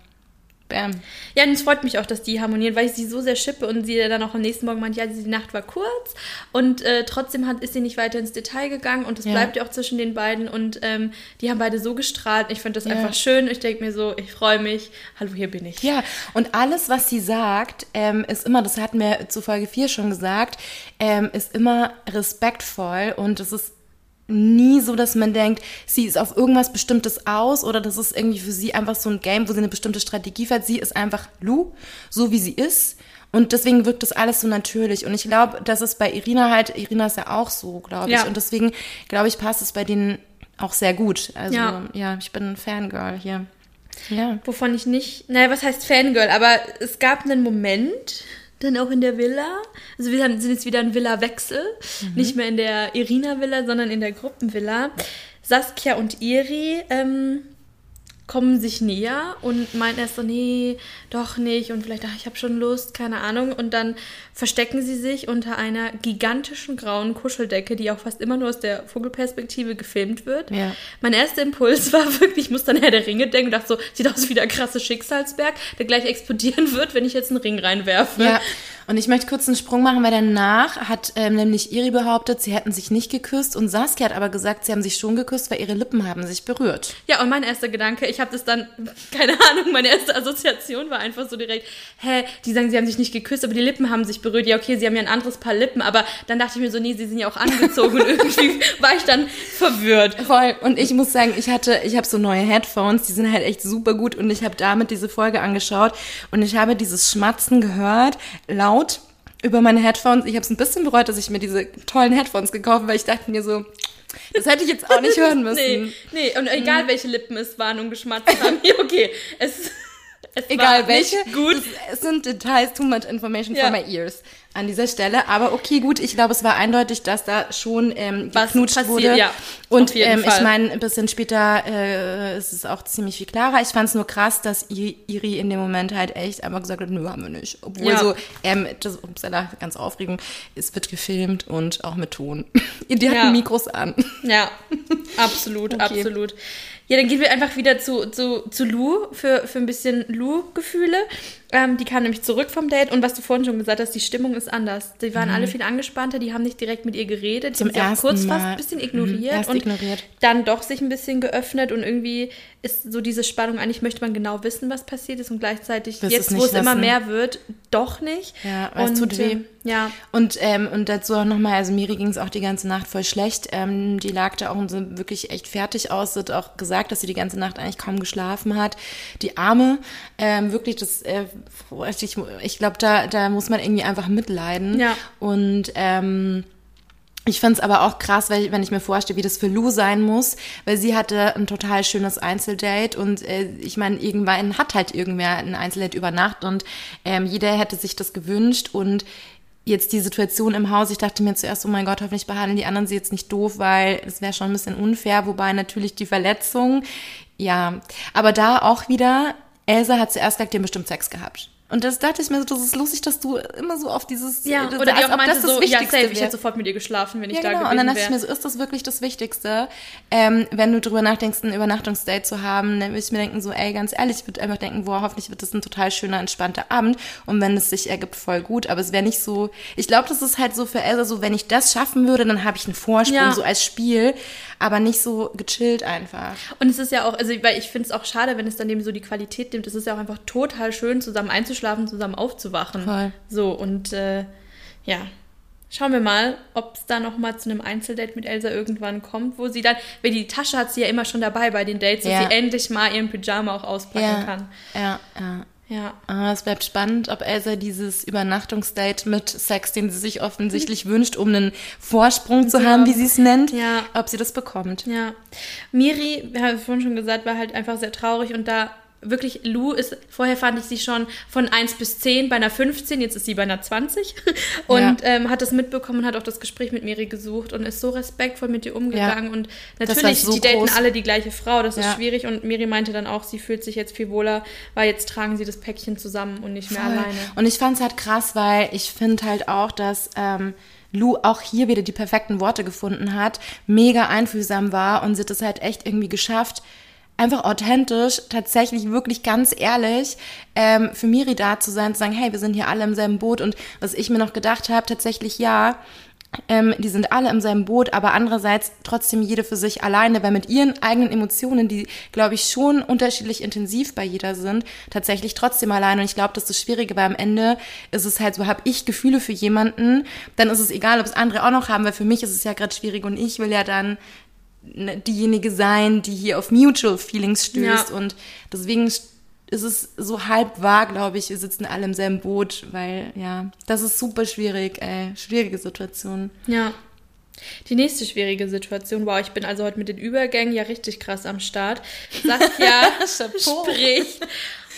Bam. Ja, und es freut mich auch, dass die harmonieren, weil ich sie so sehr schippe und sie dann auch am nächsten Morgen meint, ja, die Nacht war kurz und äh, trotzdem hat, ist sie nicht weiter ins Detail gegangen und es ja. bleibt ja auch zwischen den beiden und ähm, die haben beide so gestrahlt. Ich finde das ja. einfach schön. Ich denke mir so, ich freue mich. Hallo, hier bin ich. Ja, und alles, was sie sagt, ähm, ist immer, das hatten wir zu Folge 4 schon gesagt, ähm, ist immer respektvoll und es ist nie so, dass man denkt, sie ist auf irgendwas Bestimmtes aus oder das ist irgendwie für sie einfach so ein Game, wo sie eine bestimmte Strategie fährt. Sie ist einfach Lou, so wie sie ist. Und deswegen wirkt das alles so natürlich. Und ich glaube, dass es bei Irina halt, Irina ist ja auch so, glaube ich. Ja. Und deswegen, glaube ich, passt es bei denen auch sehr gut. Also, ja, ja ich bin ein Fangirl hier. Ja. Wovon ich nicht, naja, was heißt Fangirl? Aber es gab einen Moment, dann auch in der Villa. Also wir sind jetzt wieder ein Villa-Wechsel. Mhm. Nicht mehr in der Irina-Villa, sondern in der Gruppenvilla. Saskia und Iri ähm, kommen sich näher und meinen erst so, nee, doch nicht und vielleicht, ach, ich habe schon Lust, keine Ahnung. Und dann verstecken sie sich unter einer gigantischen grauen Kuscheldecke, die auch fast immer nur aus der Vogelperspektive gefilmt wird. Ja. Mein erster Impuls war wirklich, ich muss dann Herr der Ringe denken und dachte so, sieht aus wie der krasse Schicksalsberg, der gleich explodieren wird, wenn ich jetzt einen Ring reinwerfe. Ja. Und ich möchte kurz einen Sprung machen, weil danach hat ähm, nämlich Iri behauptet, sie hätten sich nicht geküsst und Saskia hat aber gesagt, sie haben sich schon geküsst, weil ihre Lippen haben sich berührt. Ja, und mein erster Gedanke, ich habe das dann, keine Ahnung, meine erste Assoziation war einfach so direkt, hä, die sagen, sie haben sich nicht geküsst, aber die Lippen haben sich berührt. Ja, okay, sie haben ja ein anderes Paar Lippen, aber dann dachte ich mir so, nee, sie sind ja auch angezogen und irgendwie war ich dann verwirrt. Voll. Und ich muss sagen, ich hatte, ich habe so neue Headphones, die sind halt echt super gut und ich habe damit diese Folge angeschaut und ich habe dieses Schmatzen gehört, laut laut über meine Headphones. Ich habe es ein bisschen bereut, dass ich mir diese tollen Headphones gekauft habe, weil ich dachte mir so, das hätte ich jetzt auch nicht hören müssen. nee, nee, und egal mhm. welche Lippen es waren und geschmatzt haben, okay, es, es Egal welche, gut. Es, sind Details, too much information ja. for my ears. an dieser Stelle. Aber okay, gut, ich glaube, es war eindeutig, dass da schon ähm, Was geknutscht passiert, wurde. ja, Und ähm, ich Fall. meine, ein bisschen später äh, ist es auch ziemlich viel klarer. Ich fand es nur krass, dass Iri in dem Moment halt echt einfach gesagt hat, nö, haben wir nicht. Obwohl Ja. so, ähm, das, upsala, ganz aufregend, es wird gefilmt und auch mit Ton. Die hatten Ja. Mikros an. Ja, absolut, Okay. absolut. Ja, dann gehen wir einfach wieder zu, zu, zu Lou für, für ein bisschen Lou-Gefühle. Ähm, die kam nämlich zurück vom Date und was du vorhin schon gesagt hast, die Stimmung ist anders. Die waren alle viel angespannter, die haben nicht direkt mit ihr geredet, die Mhm. Zum haben sie auch kurz Mal. fast ein bisschen Mhm, ignoriert erst und ignoriert. dann doch sich ein bisschen geöffnet und irgendwie ist so diese Spannung, eigentlich möchte man genau wissen, was passiert ist und gleichzeitig Willst jetzt, es wo es immer wissen. mehr wird, doch nicht. Ja, weil es und, tut weh. äh, Ja, Und, ähm, und dazu auch nochmal, also Miri ging es auch die ganze Nacht voll schlecht. Ähm, die lag da auch und so wirklich echt fertig aus. Sie hat auch gesagt, dass sie die ganze Nacht eigentlich kaum geschlafen hat. Die Arme, ähm, wirklich, das, äh, ich, ich glaube, da, da muss man irgendwie einfach mitleiden. Ja. Und ähm, ich find's aber auch krass, weil, wenn ich mir vorstelle, wie das für Lou sein muss, weil sie hatte ein total schönes Einzeldate und äh, ich meine, irgendwann hat halt irgendwer ein Einzeldate über Nacht und ähm, jeder hätte sich das gewünscht und jetzt die Situation im Haus, ich dachte mir zuerst, oh mein Gott, hoffentlich behandeln die anderen sie jetzt nicht doof, weil es wäre schon ein bisschen unfair, wobei natürlich die Verletzung, ja, aber da auch wieder, Elsa hat zuerst gesagt, die haben bestimmt Sex gehabt. Und das dachte ich mir so, das ist lustig, dass du immer so auf dieses, ja. das- oder die als auch ob meinte das das so, ja, Wichtigste safe, ich wäre. hätte sofort mit ihr geschlafen, wenn ich Ja, da genau. gewesen Und dann dachte ich wäre. mir so, ist das wirklich das Wichtigste? Ähm, wenn du drüber nachdenkst, ein Übernachtungsdate zu haben, dann würde ich mir denken, so, ey, ganz ehrlich, ich würde einfach denken, boah, hoffentlich wird das ein total schöner, entspannter Abend. Und wenn es sich ergibt, voll gut. Aber es wäre nicht so, ich glaube, das ist halt so für Elsa so, wenn ich das schaffen würde, dann habe ich einen Vorsprung, Ja. so als Spiel, aber nicht so gechillt einfach. Und es ist ja auch, also weil ich finde es auch schade, wenn es dann eben so die Qualität nimmt. Es ist ja auch einfach total schön, zusammen einzuschlafen, zusammen aufzuwachen. Voll. So, und äh, ja. Schauen wir mal, ob es da noch mal zu einem Einzeldate mit Elsa irgendwann kommt, wo sie dann, weil die Tasche hat sie ja immer schon dabei bei den Dates, dass Ja. sie endlich mal ihren Pyjama auch auspacken kann. ja, ja. Ja. Ah, es bleibt spannend, ob Elsa dieses Übernachtungsdate mit Sex, den sie sich offensichtlich wünscht, um einen Vorsprung zu haben, wie sie es nennt, Ja. ob sie das bekommt. Ja. Miri, wir haben vorhin schon gesagt, war halt einfach sehr traurig und da wirklich, Lou ist, vorher fand ich sie schon von 1 bis 10 bei einer 15, jetzt ist sie bei einer 20 und Ja. ähm, hat das mitbekommen und hat auch das Gespräch mit Miri gesucht und ist so respektvoll mit ihr umgegangen und Das war natürlich, so die daten groß. alle die gleiche Frau, das ist Ja. schwierig und Miri meinte dann auch, sie fühlt sich jetzt viel wohler, weil jetzt tragen sie das Päckchen zusammen und nicht mehr Voll. alleine. Und ich fand's halt krass, weil ich finde halt auch, dass ähm, Lou auch hier wieder die perfekten Worte gefunden hat, mega einfühlsam war und sie hat es halt echt irgendwie geschafft, einfach authentisch, tatsächlich wirklich ganz ehrlich ähm, für Miri da zu sein, zu sagen, hey, wir sind hier alle im selben Boot und was ich mir noch gedacht habe, tatsächlich ja, ähm, die sind alle im selben Boot, aber andererseits trotzdem jede für sich alleine, weil mit ihren eigenen Emotionen, die, glaube ich, schon unterschiedlich intensiv bei jeder sind, tatsächlich trotzdem alleine. Und ich glaube, das ist das Schwierige, weil am Ende ist es halt so, habe ich Gefühle für jemanden, dann ist es egal, ob es andere auch noch haben, weil für mich ist es ja gerade schwierig und ich will ja dann diejenige sein, die hier auf Mutual Feelings stößt. Ja. Und deswegen ist es so halb wahr, glaube ich, wir sitzen alle im selben Boot, weil ja, das ist super schwierig, ey. Schwierige Situation. Ja. Die nächste schwierige Situation, wow, ich bin also heute mit den Übergängen ja richtig krass am Start. Saskia spricht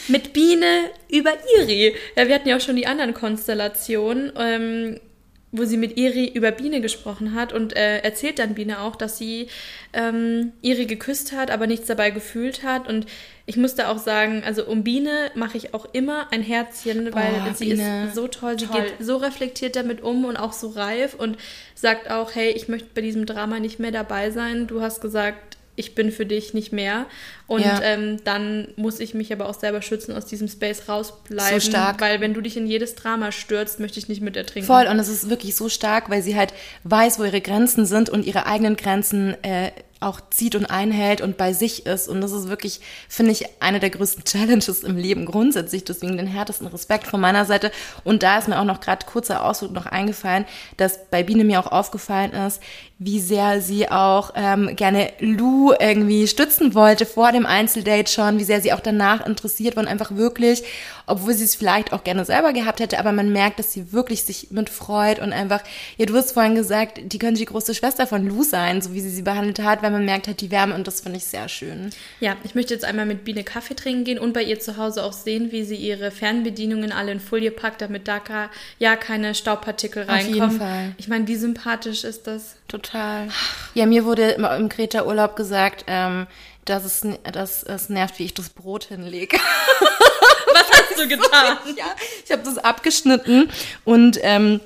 mit Biene über Iri. Ja, wir hatten ja auch schon die anderen Konstellationen, ähm, wo sie mit Iri über Biene gesprochen hat und äh, erzählt dann Biene auch, dass sie ähm, Iri geküsst hat, aber nichts dabei gefühlt hat. Und ich musste auch sagen, also um Biene mache ich auch immer ein Herzchen, weil sie Biene. ist so toll, sie Toll. geht so reflektiert damit um und auch so reif und sagt auch, hey, ich möchte bei diesem Drama nicht mehr dabei sein. Du hast gesagt, ich bin für dich nicht mehr. Und Ja. ähm, dann muss ich mich aber auch selber schützen, aus diesem Space rausbleiben. So stark. Weil wenn du dich in jedes Drama stürzt, möchte ich nicht mit ertrinken. Voll, und es ist wirklich so stark, weil sie halt weiß, wo ihre Grenzen sind und ihre eigenen Grenzen äh, auch zieht und einhält und bei sich ist. Und das ist wirklich, finde ich, eine der größten Challenges im Leben grundsätzlich. Deswegen den härtesten Respekt von meiner Seite. Und da ist mir auch noch gerade kurzer Ausdruck noch eingefallen, dass bei Biene mir auch aufgefallen ist, wie sehr sie auch ähm, gerne Lou irgendwie stützen wollte vor dem Einzeldate schon, wie sehr sie auch danach interessiert war und einfach wirklich, obwohl sie es vielleicht auch gerne selber gehabt hätte, aber man merkt, dass sie wirklich sich mit freut und einfach, ja, du hast vorhin gesagt, die könnte die große Schwester von Lou sein, so wie sie sie behandelt hat, weil man merkt halt die Wärme und das finde ich sehr schön. Ja, ich möchte jetzt einmal mit Biene Kaffee trinken gehen und bei ihr zu Hause auch sehen, wie sie ihre Fernbedienungen alle in Folie packt, damit da ja keine Staubpartikel reinkommen. Auf jeden Fall. Ich meine, wie sympathisch ist das? Total. Ja, mir wurde im Kreta-Urlaub gesagt, ähm, dass, es, dass es nervt, wie ich das Brot hinlege. Was hast du getan? ja, ich habe das abgeschnitten und ähm,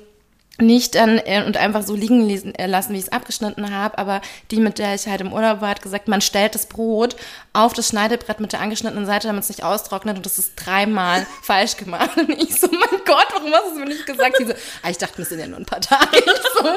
nicht dann äh, und einfach so liegen lesen, äh, lassen, wie ich es abgeschnitten habe, aber die, mit der ich halt im Urlaub war, hat gesagt, man stellt das Brot auf das Schneidebrett mit der angeschnittenen Seite, damit es nicht austrocknet und das ist dreimal falsch gemacht. Und ich so, mein Gott, warum hast du es mir nicht gesagt? Die so, ah, ich dachte, wir sind ja nur ein paar Tage. so?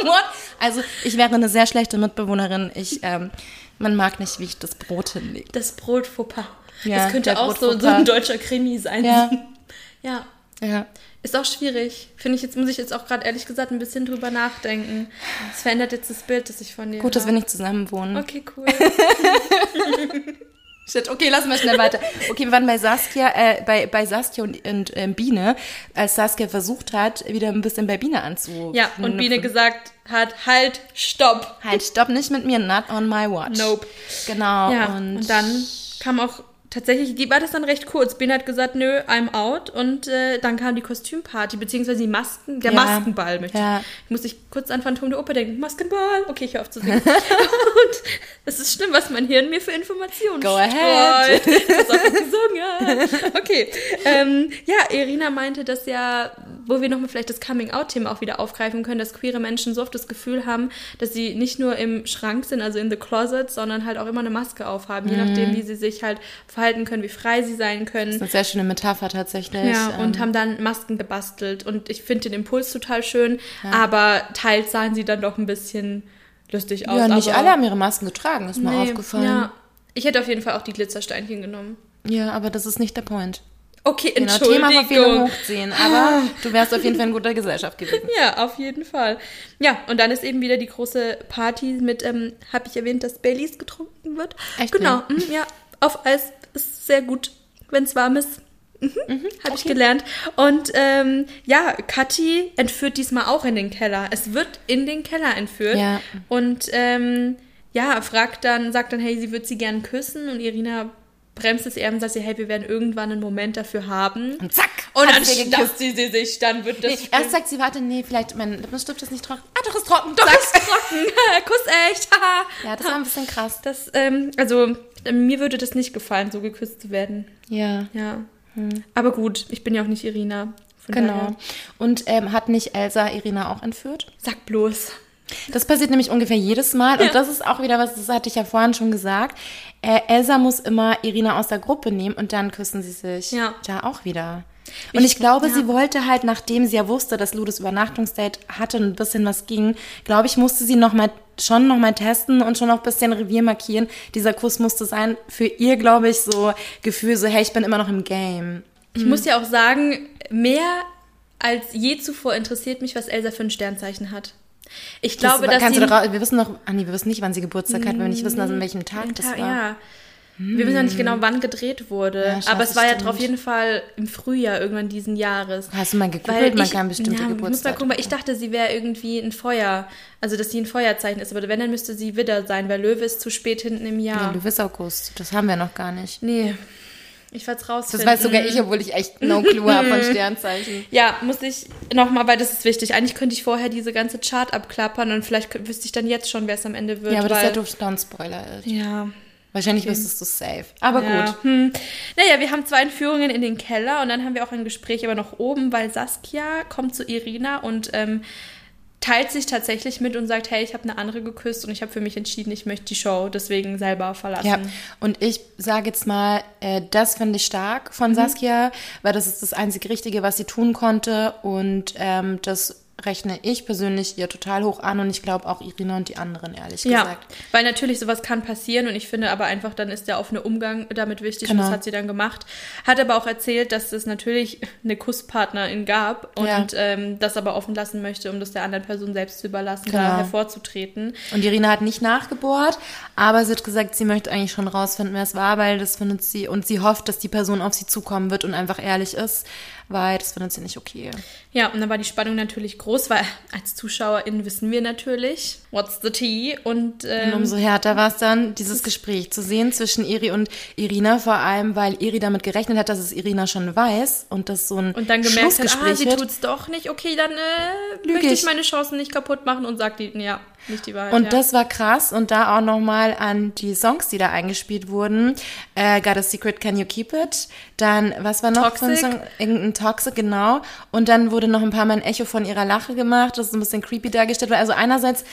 Also ich wäre eine sehr schlechte Mitbewohnerin. Ich, ähm, man mag nicht, wie ich das Brot hinlege. Das Brot Fauxpas. Ja, das könnte auch so, so ein deutscher Krimi sein. Ja. ja. Ja. Ist auch schwierig. Finde ich jetzt, muss ich jetzt auch gerade ehrlich gesagt ein bisschen drüber nachdenken. Es verändert jetzt das Bild, das ich von dir Gut, dass wir nicht zusammen wohnen. Okay, cool. Shit, okay, lassen wir schnell weiter. Okay, wir waren bei Saskia, äh, bei, bei Saskia und, und äh, Biene, als Saskia versucht hat, wieder ein bisschen bei Biene anzu. Ja, und Biene gesagt hat, halt, stopp. Halt, stopp, nicht mit mir, not on my watch. Nope. Genau. Ja, und, und dann kam auch tatsächlich war das dann recht kurz. Ben hat gesagt, nö, I'm out. Und äh, dann kam die Kostümparty, beziehungsweise die Masken, der ja. Maskenball. Möchte ja. ich. muss ich kurz an Phantom der Oper denken. Maskenball. Okay, ich höre auf zu singen. und es ist schlimm, was mein Hirn mir für Informationen Go ahead. Das auch gesungen. Okay. Ähm, ja, Irina meinte, dass ja, wo wir nochmal vielleicht das Coming-out-Thema auch wieder aufgreifen können, dass queere Menschen so oft das Gefühl haben, dass sie nicht nur im Schrank sind, also in the closet, sondern halt auch immer eine Maske aufhaben, je mhm. nachdem, wie sie sich halt verhalten können, wie frei sie sein können. Das ist eine sehr schöne Metapher tatsächlich. Ja, ähm. und haben dann Masken gebastelt. Und ich finde den Impuls total schön, ja. aber teils sahen sie dann doch ein bisschen lustig aus. Ja, nicht alle haben ihre Masken getragen, ist mir nee, aufgefallen. Ja. Ich hätte auf jeden Fall auch die Glitzersteinchen genommen. Ja, aber das ist nicht der Point. Okay, genau, Entschuldigung. Thema Verfehlung hochziehen, aber du wärst auf jeden Fall in guter Gesellschaft gewesen. Ja, auf jeden Fall. Ja, und dann ist eben wieder die große Party mit, ähm, habe ich erwähnt, dass Baileys getrunken wird. Echt? Genau, mhm, ja, auf Eis ist sehr gut, wenn es warm ist. Mhm, mhm, Habe okay. ich gelernt. Und ähm, ja, Kathi entführt diesmal auch in den Keller. Es wird in den Keller entführt. Ja. Und ähm, ja, fragt dann, sagt dann, hey, sie würde sie gern küssen. Und Irina bremst es eher und sagt sie, hey, wir werden irgendwann einen Moment dafür haben. Und zack! Und dann schnappt sie, sie sich, dann wird das. Nee, erst sagt sie, warte, nee, vielleicht mein Lippenstift ist nicht trocken. Ah, doch, ist trocken. Doch, ist trocken. Kuss echt. ja, das war ein bisschen krass. Das, ähm, also, mir würde das nicht gefallen, so geküsst zu werden. Ja. Ja. Hm. Aber gut, ich bin ja auch nicht Irina. genau. Daher. Und ähm, hat nicht Elsa Irina auch entführt? Sag bloß. Das passiert nämlich ungefähr jedes Mal. Und das ist auch wieder was, das hatte ich ja vorhin schon gesagt. Äh, Elsa muss immer Irina aus der Gruppe nehmen und dann küssen sie sich ja. da auch wieder. Und ich, ich glaube, ja. sie wollte halt, nachdem sie ja wusste, dass Lou das Übernachtungsdate hatte und ein bisschen was ging, glaube ich, musste sie noch mal, schon noch mal testen und schon noch ein bisschen Revier markieren. Dieser Kuss musste sein für ihr, glaube ich, so Gefühl, so, hey, ich bin immer noch im Game. Ich mhm. muss ja auch sagen, mehr als je zuvor interessiert mich, was Elsa für ein Sternzeichen hat. Ich glaube, das, dass kannst sie, du wir wissen noch, nee, wir wissen nicht, wann sie Geburtstag hat, wenn wir nicht wissen, an welchem Tag das war. Ja. Wir wissen ja nicht genau, wann gedreht wurde. Ja, aber es war ja auf jeden Fall im Frühjahr irgendwann diesen Jahres. Hast du mal gegoogelt? Man kann bestimmte ja, Geburtstag. Ich muss mal gucken, weil ich dachte, sie wäre irgendwie ein Feuer. Also, dass sie ein Feuerzeichen ist. Aber wenn, dann müsste sie Widder sein, weil Löwe ist zu spät hinten im Jahr. Ja, Löwe ist August. Das haben wir noch gar nicht. Nee. Ich werde es rausfinden. Das weiß sogar ich, obwohl ich echt no clue habe von Sternzeichen. Ja, muss ich nochmal, weil das ist wichtig. Eigentlich könnte ich vorher diese ganze Chart abklappern und vielleicht wüsste ich dann jetzt schon, wer es am Ende wird. Ja, aber weil, das ist ja Down-Spoiler. Ja. Wahrscheinlich okay. wüsstest du safe. Aber ja. gut. Hm. Naja, wir haben zwei Entführungen in den Keller und dann haben wir auch ein Gespräch aber noch oben, weil Saskia kommt zu Irina und ähm, teilt sich tatsächlich mit und sagt, hey, ich habe eine andere geküsst und ich habe für mich entschieden, ich möchte die Show deswegen selber verlassen. Ja, und ich sage jetzt mal, äh, das finde ich stark von mhm. Saskia, weil das ist das einzige Richtige, was sie tun konnte und ähm, das rechne ich persönlich ihr total hoch an und ich glaube auch Irina und die anderen, ehrlich Ja, gesagt. weil natürlich sowas kann passieren und ich finde aber einfach, dann ist der offene Umgang damit wichtig und Genau. das hat sie dann gemacht. Hat aber auch erzählt, dass es natürlich eine Kusspartnerin gab und Ja. ähm, das aber offen lassen möchte, um das der anderen Person selbst zu überlassen, da Genau. hervorzutreten. Und Irina hat nicht nachgebohrt, aber sie hat gesagt, sie möchte eigentlich schon rausfinden, wer es war, weil das findet sie und sie hofft, dass die Person auf sie zukommen wird und einfach ehrlich ist, weil das findet sie nicht okay. Ja, und dann war die Spannung natürlich groß, weil als ZuschauerInnen wissen wir natürlich, what's the tea? Und, ähm, Und umso härter war es dann, dieses Gespräch zu sehen zwischen Iri und Irina, vor allem, weil Iri damit gerechnet hat, dass es Irina schon weiß und das so ein und dann gemerkt hat, ah, sie tut's doch nicht. Okay, dann äh, Lüge möchte ich meine Chancen nicht kaputt machen und sagt die, ja, nicht die Wahrheit. Und ja. das war krass. Und da auch nochmal an die Songs, die da eingespielt wurden. Äh, Got a Secret, Can You Keep It? Dann, was war noch Toxic. Song? Irgendein Toxic, genau. Und dann wurde noch ein paar Mal ein Echo von ihrer Lache gemacht, das ist ein bisschen creepy dargestellt wird. Also einerseits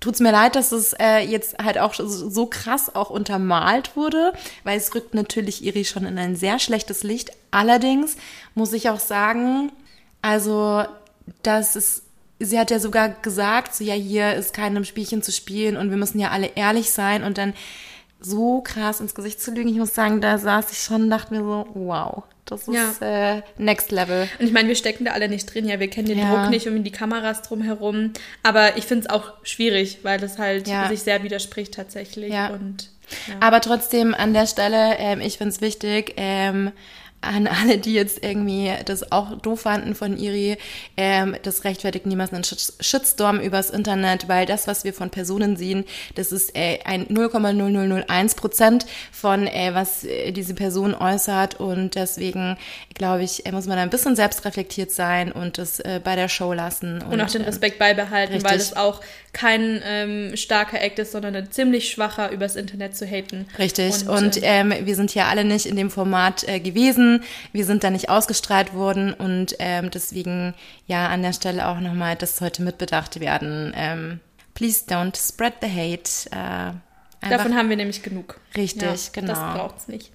tut's mir leid, dass es äh, jetzt halt auch so krass auch untermalt wurde, weil es rückt natürlich Iri schon in ein sehr schlechtes Licht. Allerdings muss ich auch sagen, also das ist sie hat ja sogar gesagt, so ja, hier ist keinem Spielchen zu spielen und wir müssen ja alle ehrlich sein und dann so krass ins Gesicht zu lügen. Ich muss sagen, da saß ich schon und dachte mir so, wow, das ist äh, next level. Und ich meine, wir stecken da alle nicht drin, ja, wir kennen den Ja. Druck nicht um die Kameras drumherum. Aber ich finde es auch schwierig, weil das halt Ja. sich sehr widerspricht tatsächlich. Ja. Und ja. Aber trotzdem an der Stelle, ähm, ich find's wichtig, ähm, an alle, die jetzt irgendwie das auch doof fanden von Iri, ähm, das rechtfertigt niemals einen Shit- Shitstorm übers Internet, weil das, was wir von Personen sehen, das ist äh, ein 0,0001 Prozent von, äh, was äh, diese Person äußert. Und deswegen, glaube ich, äh, muss man da ein bisschen selbstreflektiert sein und das äh, bei der Show lassen. und auch den ähm, Respekt beibehalten, weil richtig. es auch kein ähm, starker Act ist, sondern ein ziemlich schwacher, übers Internet zu haten. Richtig. Und, Und, ähm, wir sind hier alle nicht in dem Format äh, gewesen. Wir sind da nicht ausgestrahlt worden und ähm, deswegen ja an der Stelle auch nochmal, das sollte mitbedacht werden. Ähm, please don't spread the hate. Äh, Davon haben wir nämlich genug. Richtig, ja, genau. Das braucht's nicht.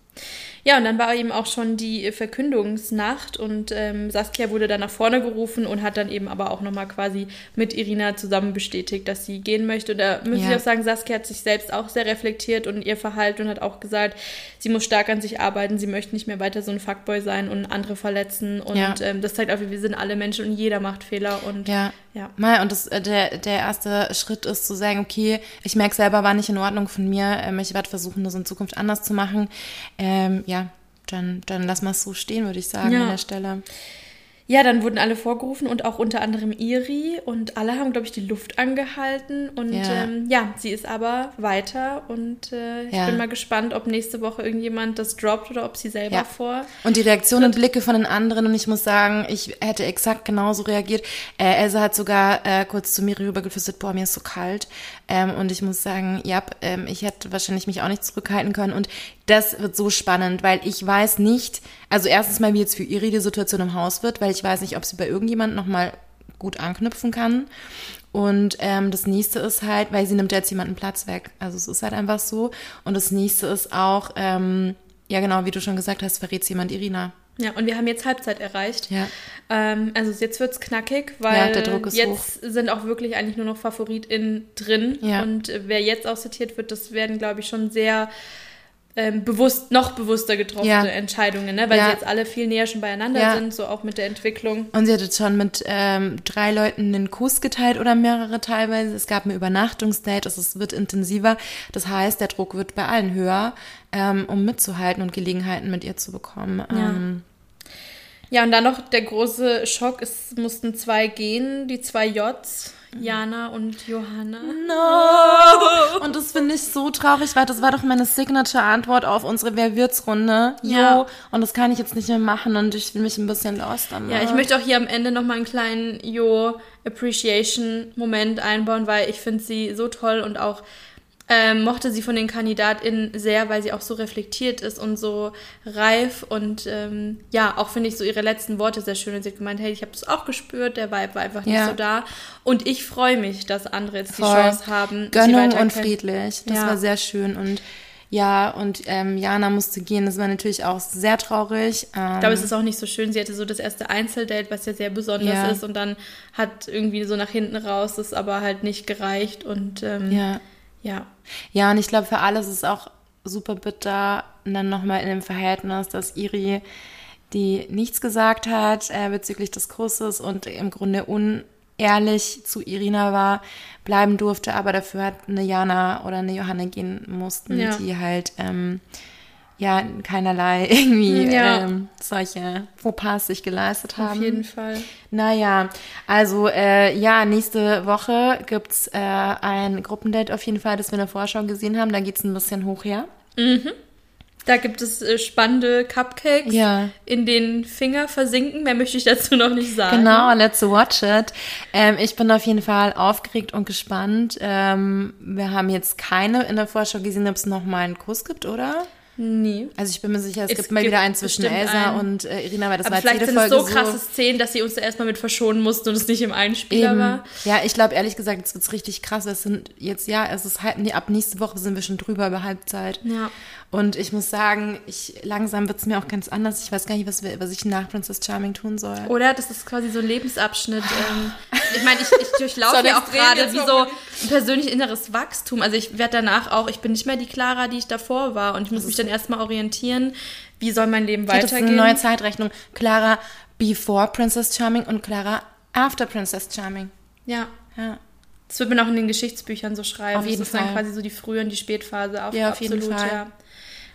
Ja, und dann war eben auch schon die Verkündungsnacht und ähm, Saskia wurde dann nach vorne gerufen und hat dann eben aber auch nochmal quasi mit Irina zusammen bestätigt, dass sie gehen möchte. Und da muss Ja. ich auch sagen, Saskia hat sich selbst auch sehr reflektiert und ihr Verhalten und hat auch gesagt, sie muss stark an sich arbeiten, sie möchte nicht mehr weiter so ein Fuckboy sein und andere verletzen. Und Ja. ähm, das zeigt auch, wir sind alle Menschen und jeder macht Fehler und Ja. Ja. Mal, und das, äh, der, der erste Schritt ist zu sagen, okay, ich merke selber, war nicht in Ordnung von mir. Ähm, ich werde versuchen, das in Zukunft anders zu machen. Ähm, ja, dann, dann lass mal so stehen, würde ich sagen, Ja. an der Stelle. Ja, dann wurden alle vorgerufen und auch unter anderem Iri und alle haben, glaube ich, die Luft angehalten und Ja. ähm, ja sie ist aber weiter und äh, ich Ja. bin mal gespannt, ob nächste Woche irgendjemand das droppt oder ob sie selber Ja. vor. Und die Reaktionen und Blicke von den anderen und ich muss sagen, ich hätte exakt genauso reagiert. Äh, Elsa hat sogar äh, kurz zu mir rübergeflüstert, boah, mir ist so kalt. Ähm, und ich muss sagen, ja, ähm, ich hätte wahrscheinlich mich auch nicht zurückhalten können. Und das wird so spannend, weil ich weiß nicht, also erstens mal, wie jetzt für Iri die Situation im Haus wird, weil ich weiß nicht, ob sie bei irgendjemand nochmal gut anknüpfen kann. Und ähm, das nächste ist halt, weil sie nimmt jetzt jemanden Platz weg. Also es ist halt einfach so. Und das nächste ist auch, ähm, ja genau, wie du schon gesagt hast, verrät jemand Irina. Ja, und wir haben jetzt Halbzeit erreicht. Ja. Ähm, also jetzt wird's knackig, weil Ja, jetzt sind auch wirklich eigentlich nur noch FavoritInnen drin. Ja. Und äh, wer jetzt aussortiert wird, das werden, glaube ich, schon sehr ähm, bewusst, noch bewusster getroffene Ja. Entscheidungen, ne? weil Ja. sie jetzt alle viel näher schon beieinander Ja. sind, so auch mit der Entwicklung. Und sie hat jetzt schon mit ähm, drei Leuten einen Kuss geteilt oder mehrere teilweise. Es gab ein Übernachtungsdate, also es wird intensiver. Das heißt, der Druck wird bei allen höher, ähm, um mitzuhalten und Gelegenheiten mit ihr zu bekommen. Ähm, Ja, und dann noch der große Schock, es mussten zwei gehen, die zwei Js, Jana und Johanna. No! Und das finde ich so traurig, weil das war doch meine Signature-Antwort auf unsere Wer wird's Runde. Jo. Ja. Und das kann ich jetzt nicht mehr machen und ich fühle mich ein bisschen lost dann. Ja, ich möchte auch hier am Ende nochmal einen kleinen Jo Appreciation Moment einbauen, weil ich finde sie so toll und auch ähm, mochte sie von den KandidatInnen sehr, weil sie auch so reflektiert ist und so reif und ähm, ja, auch finde ich so ihre letzten Worte sehr schön. Und sie hat gemeint, hey, ich habe das auch gespürt, der Vibe war einfach nicht Ja. so da. Und ich freue mich, dass andere jetzt die Voll. Chance haben. Gönnung und friedlich. Das Ja. war sehr schön und Ja, und ähm, Jana musste gehen. Das war natürlich auch sehr traurig. Ähm, Ich glaube, es ist auch nicht so schön. Sie hatte so das erste Einzeldate, was ja sehr besonders Ja. ist. Und dann hat irgendwie so nach hinten raus das aber halt nicht gereicht. Und ähm, ja. Ja. Ja, und ich glaube, für alle ist es auch super bitter, und dann nochmal in dem Verhältnis, dass Iri, die nichts gesagt hat äh, bezüglich des Kusses und im Grunde unehrlich zu Irina war, bleiben durfte, aber dafür hat eine Jana oder eine Johanne gehen mussten, Ja. die halt ähm, ja keinerlei irgendwie Ja. ähm, solche Fauxpas sich geleistet haben. Auf jeden Fall. Naja, also äh, ja, nächste Woche gibt's äh, ein Gruppendate auf jeden Fall, das wir in der Vorschau gesehen haben. Da geht's ein bisschen hoch her. Da gibt es äh, spannende Cupcakes, Ja. in den Finger versinken. Mehr möchte ich dazu noch nicht sagen. Genau, let's watch it. Ähm, ich bin auf jeden Fall aufgeregt und gespannt. Ähm, wir haben jetzt keine in der Vorschau gesehen, ob es noch mal einen Kuss gibt, oder? Nie. Also ich bin mir sicher, es, Es gibt mal wieder einen zwischen Elsa einen. und äh, Irina, weil das Aber war vielleicht jede sind es Folge so krasse Szenen, dass sie uns da erstmal mit verschonen mussten und es nicht im Einspieler Eben. war. Ja, ich glaube ehrlich gesagt, jetzt wird's richtig krass. Es sind jetzt, ja, es ist halb, nee, ab nächste Woche sind wir schon drüber über Halbzeit. Ja. Und ich muss sagen, ich, langsam wird's mir auch ganz anders. Ich weiß gar nicht, was, wir, was ich nach Princess Charming tun soll. Oder? Das ist quasi so ein Lebensabschnitt. ähm, ich meine, ich, ich durchlaufe ja auch gerade wie so ein persönlich inneres Wachstum. Also ich werde danach auch, ich bin nicht mehr die Clara, die ich davor war. Und ich muss mich dann erstmal orientieren, wie soll mein Leben Das ist eine weitergehen. neue Zeitrechnung. Clara before Princess Charming und Clara after Princess Charming. ja. Ja. Das wird man auch in den Geschichtsbüchern so schreiben. Auf jeden das ist dann Fall. quasi so die Früh- und die Spätphase. Auf, Ja, auf jeden absolut, Fall. Ja.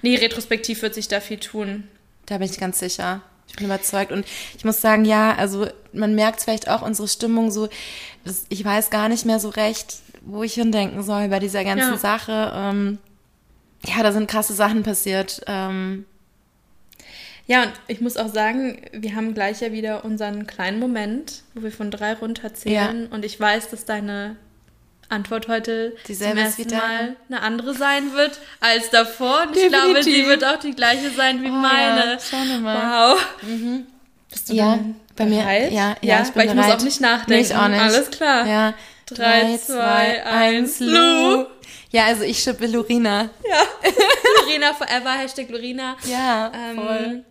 Nee, retrospektiv wird sich da viel tun. Da bin ich ganz sicher. Ich bin überzeugt. Und ich muss sagen, ja, also man merkt vielleicht auch unsere Stimmung so, ich weiß gar nicht mehr so recht, wo ich hindenken soll bei dieser ganzen Ja. Sache. Ähm, ja, da sind krasse Sachen passiert. Ähm, Ja, und ich muss auch sagen, wir haben gleich ja wieder unseren kleinen Moment, wo wir von drei runterzählen. Und ich weiß, dass deine Antwort heute Dieselbe zum ersten? Mal eine andere sein wird als davor. Und ich glaube, sie wird auch die gleiche sein wie Oh meine. ja, schauen wir mal. Wow. Bist du ja, bei mir. bereit? Ja, ja, ja ich bin weil ich bereit. muss auch nicht nachdenken. Nee, ich auch nicht. Alles klar. Ja. Drei, zwei, eins, Lu. Ja, also ich schippe Lorina. Ja. Lorena forever, Hashtag Lorena. Ja, Ähm,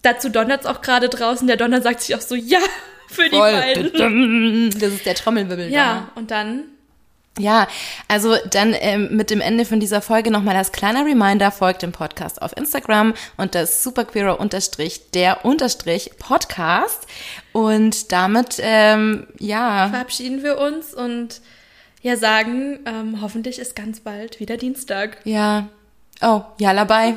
Dazu donnert es auch gerade draußen. Der Donner sagt sich auch so, ja, für die beiden. Das ist der Trommelwirbel. Ja, und dann Ja, also dann ähm, mit dem Ende von dieser Folge nochmal das kleine Reminder, folgt dem Podcast auf Instagram und das superqueerer unterstrich der unterstrich Podcast und damit, ähm, ja, verabschieden wir uns und ja sagen, ähm, hoffentlich ist ganz bald wieder Dienstag. ja, oh, ja, dabei.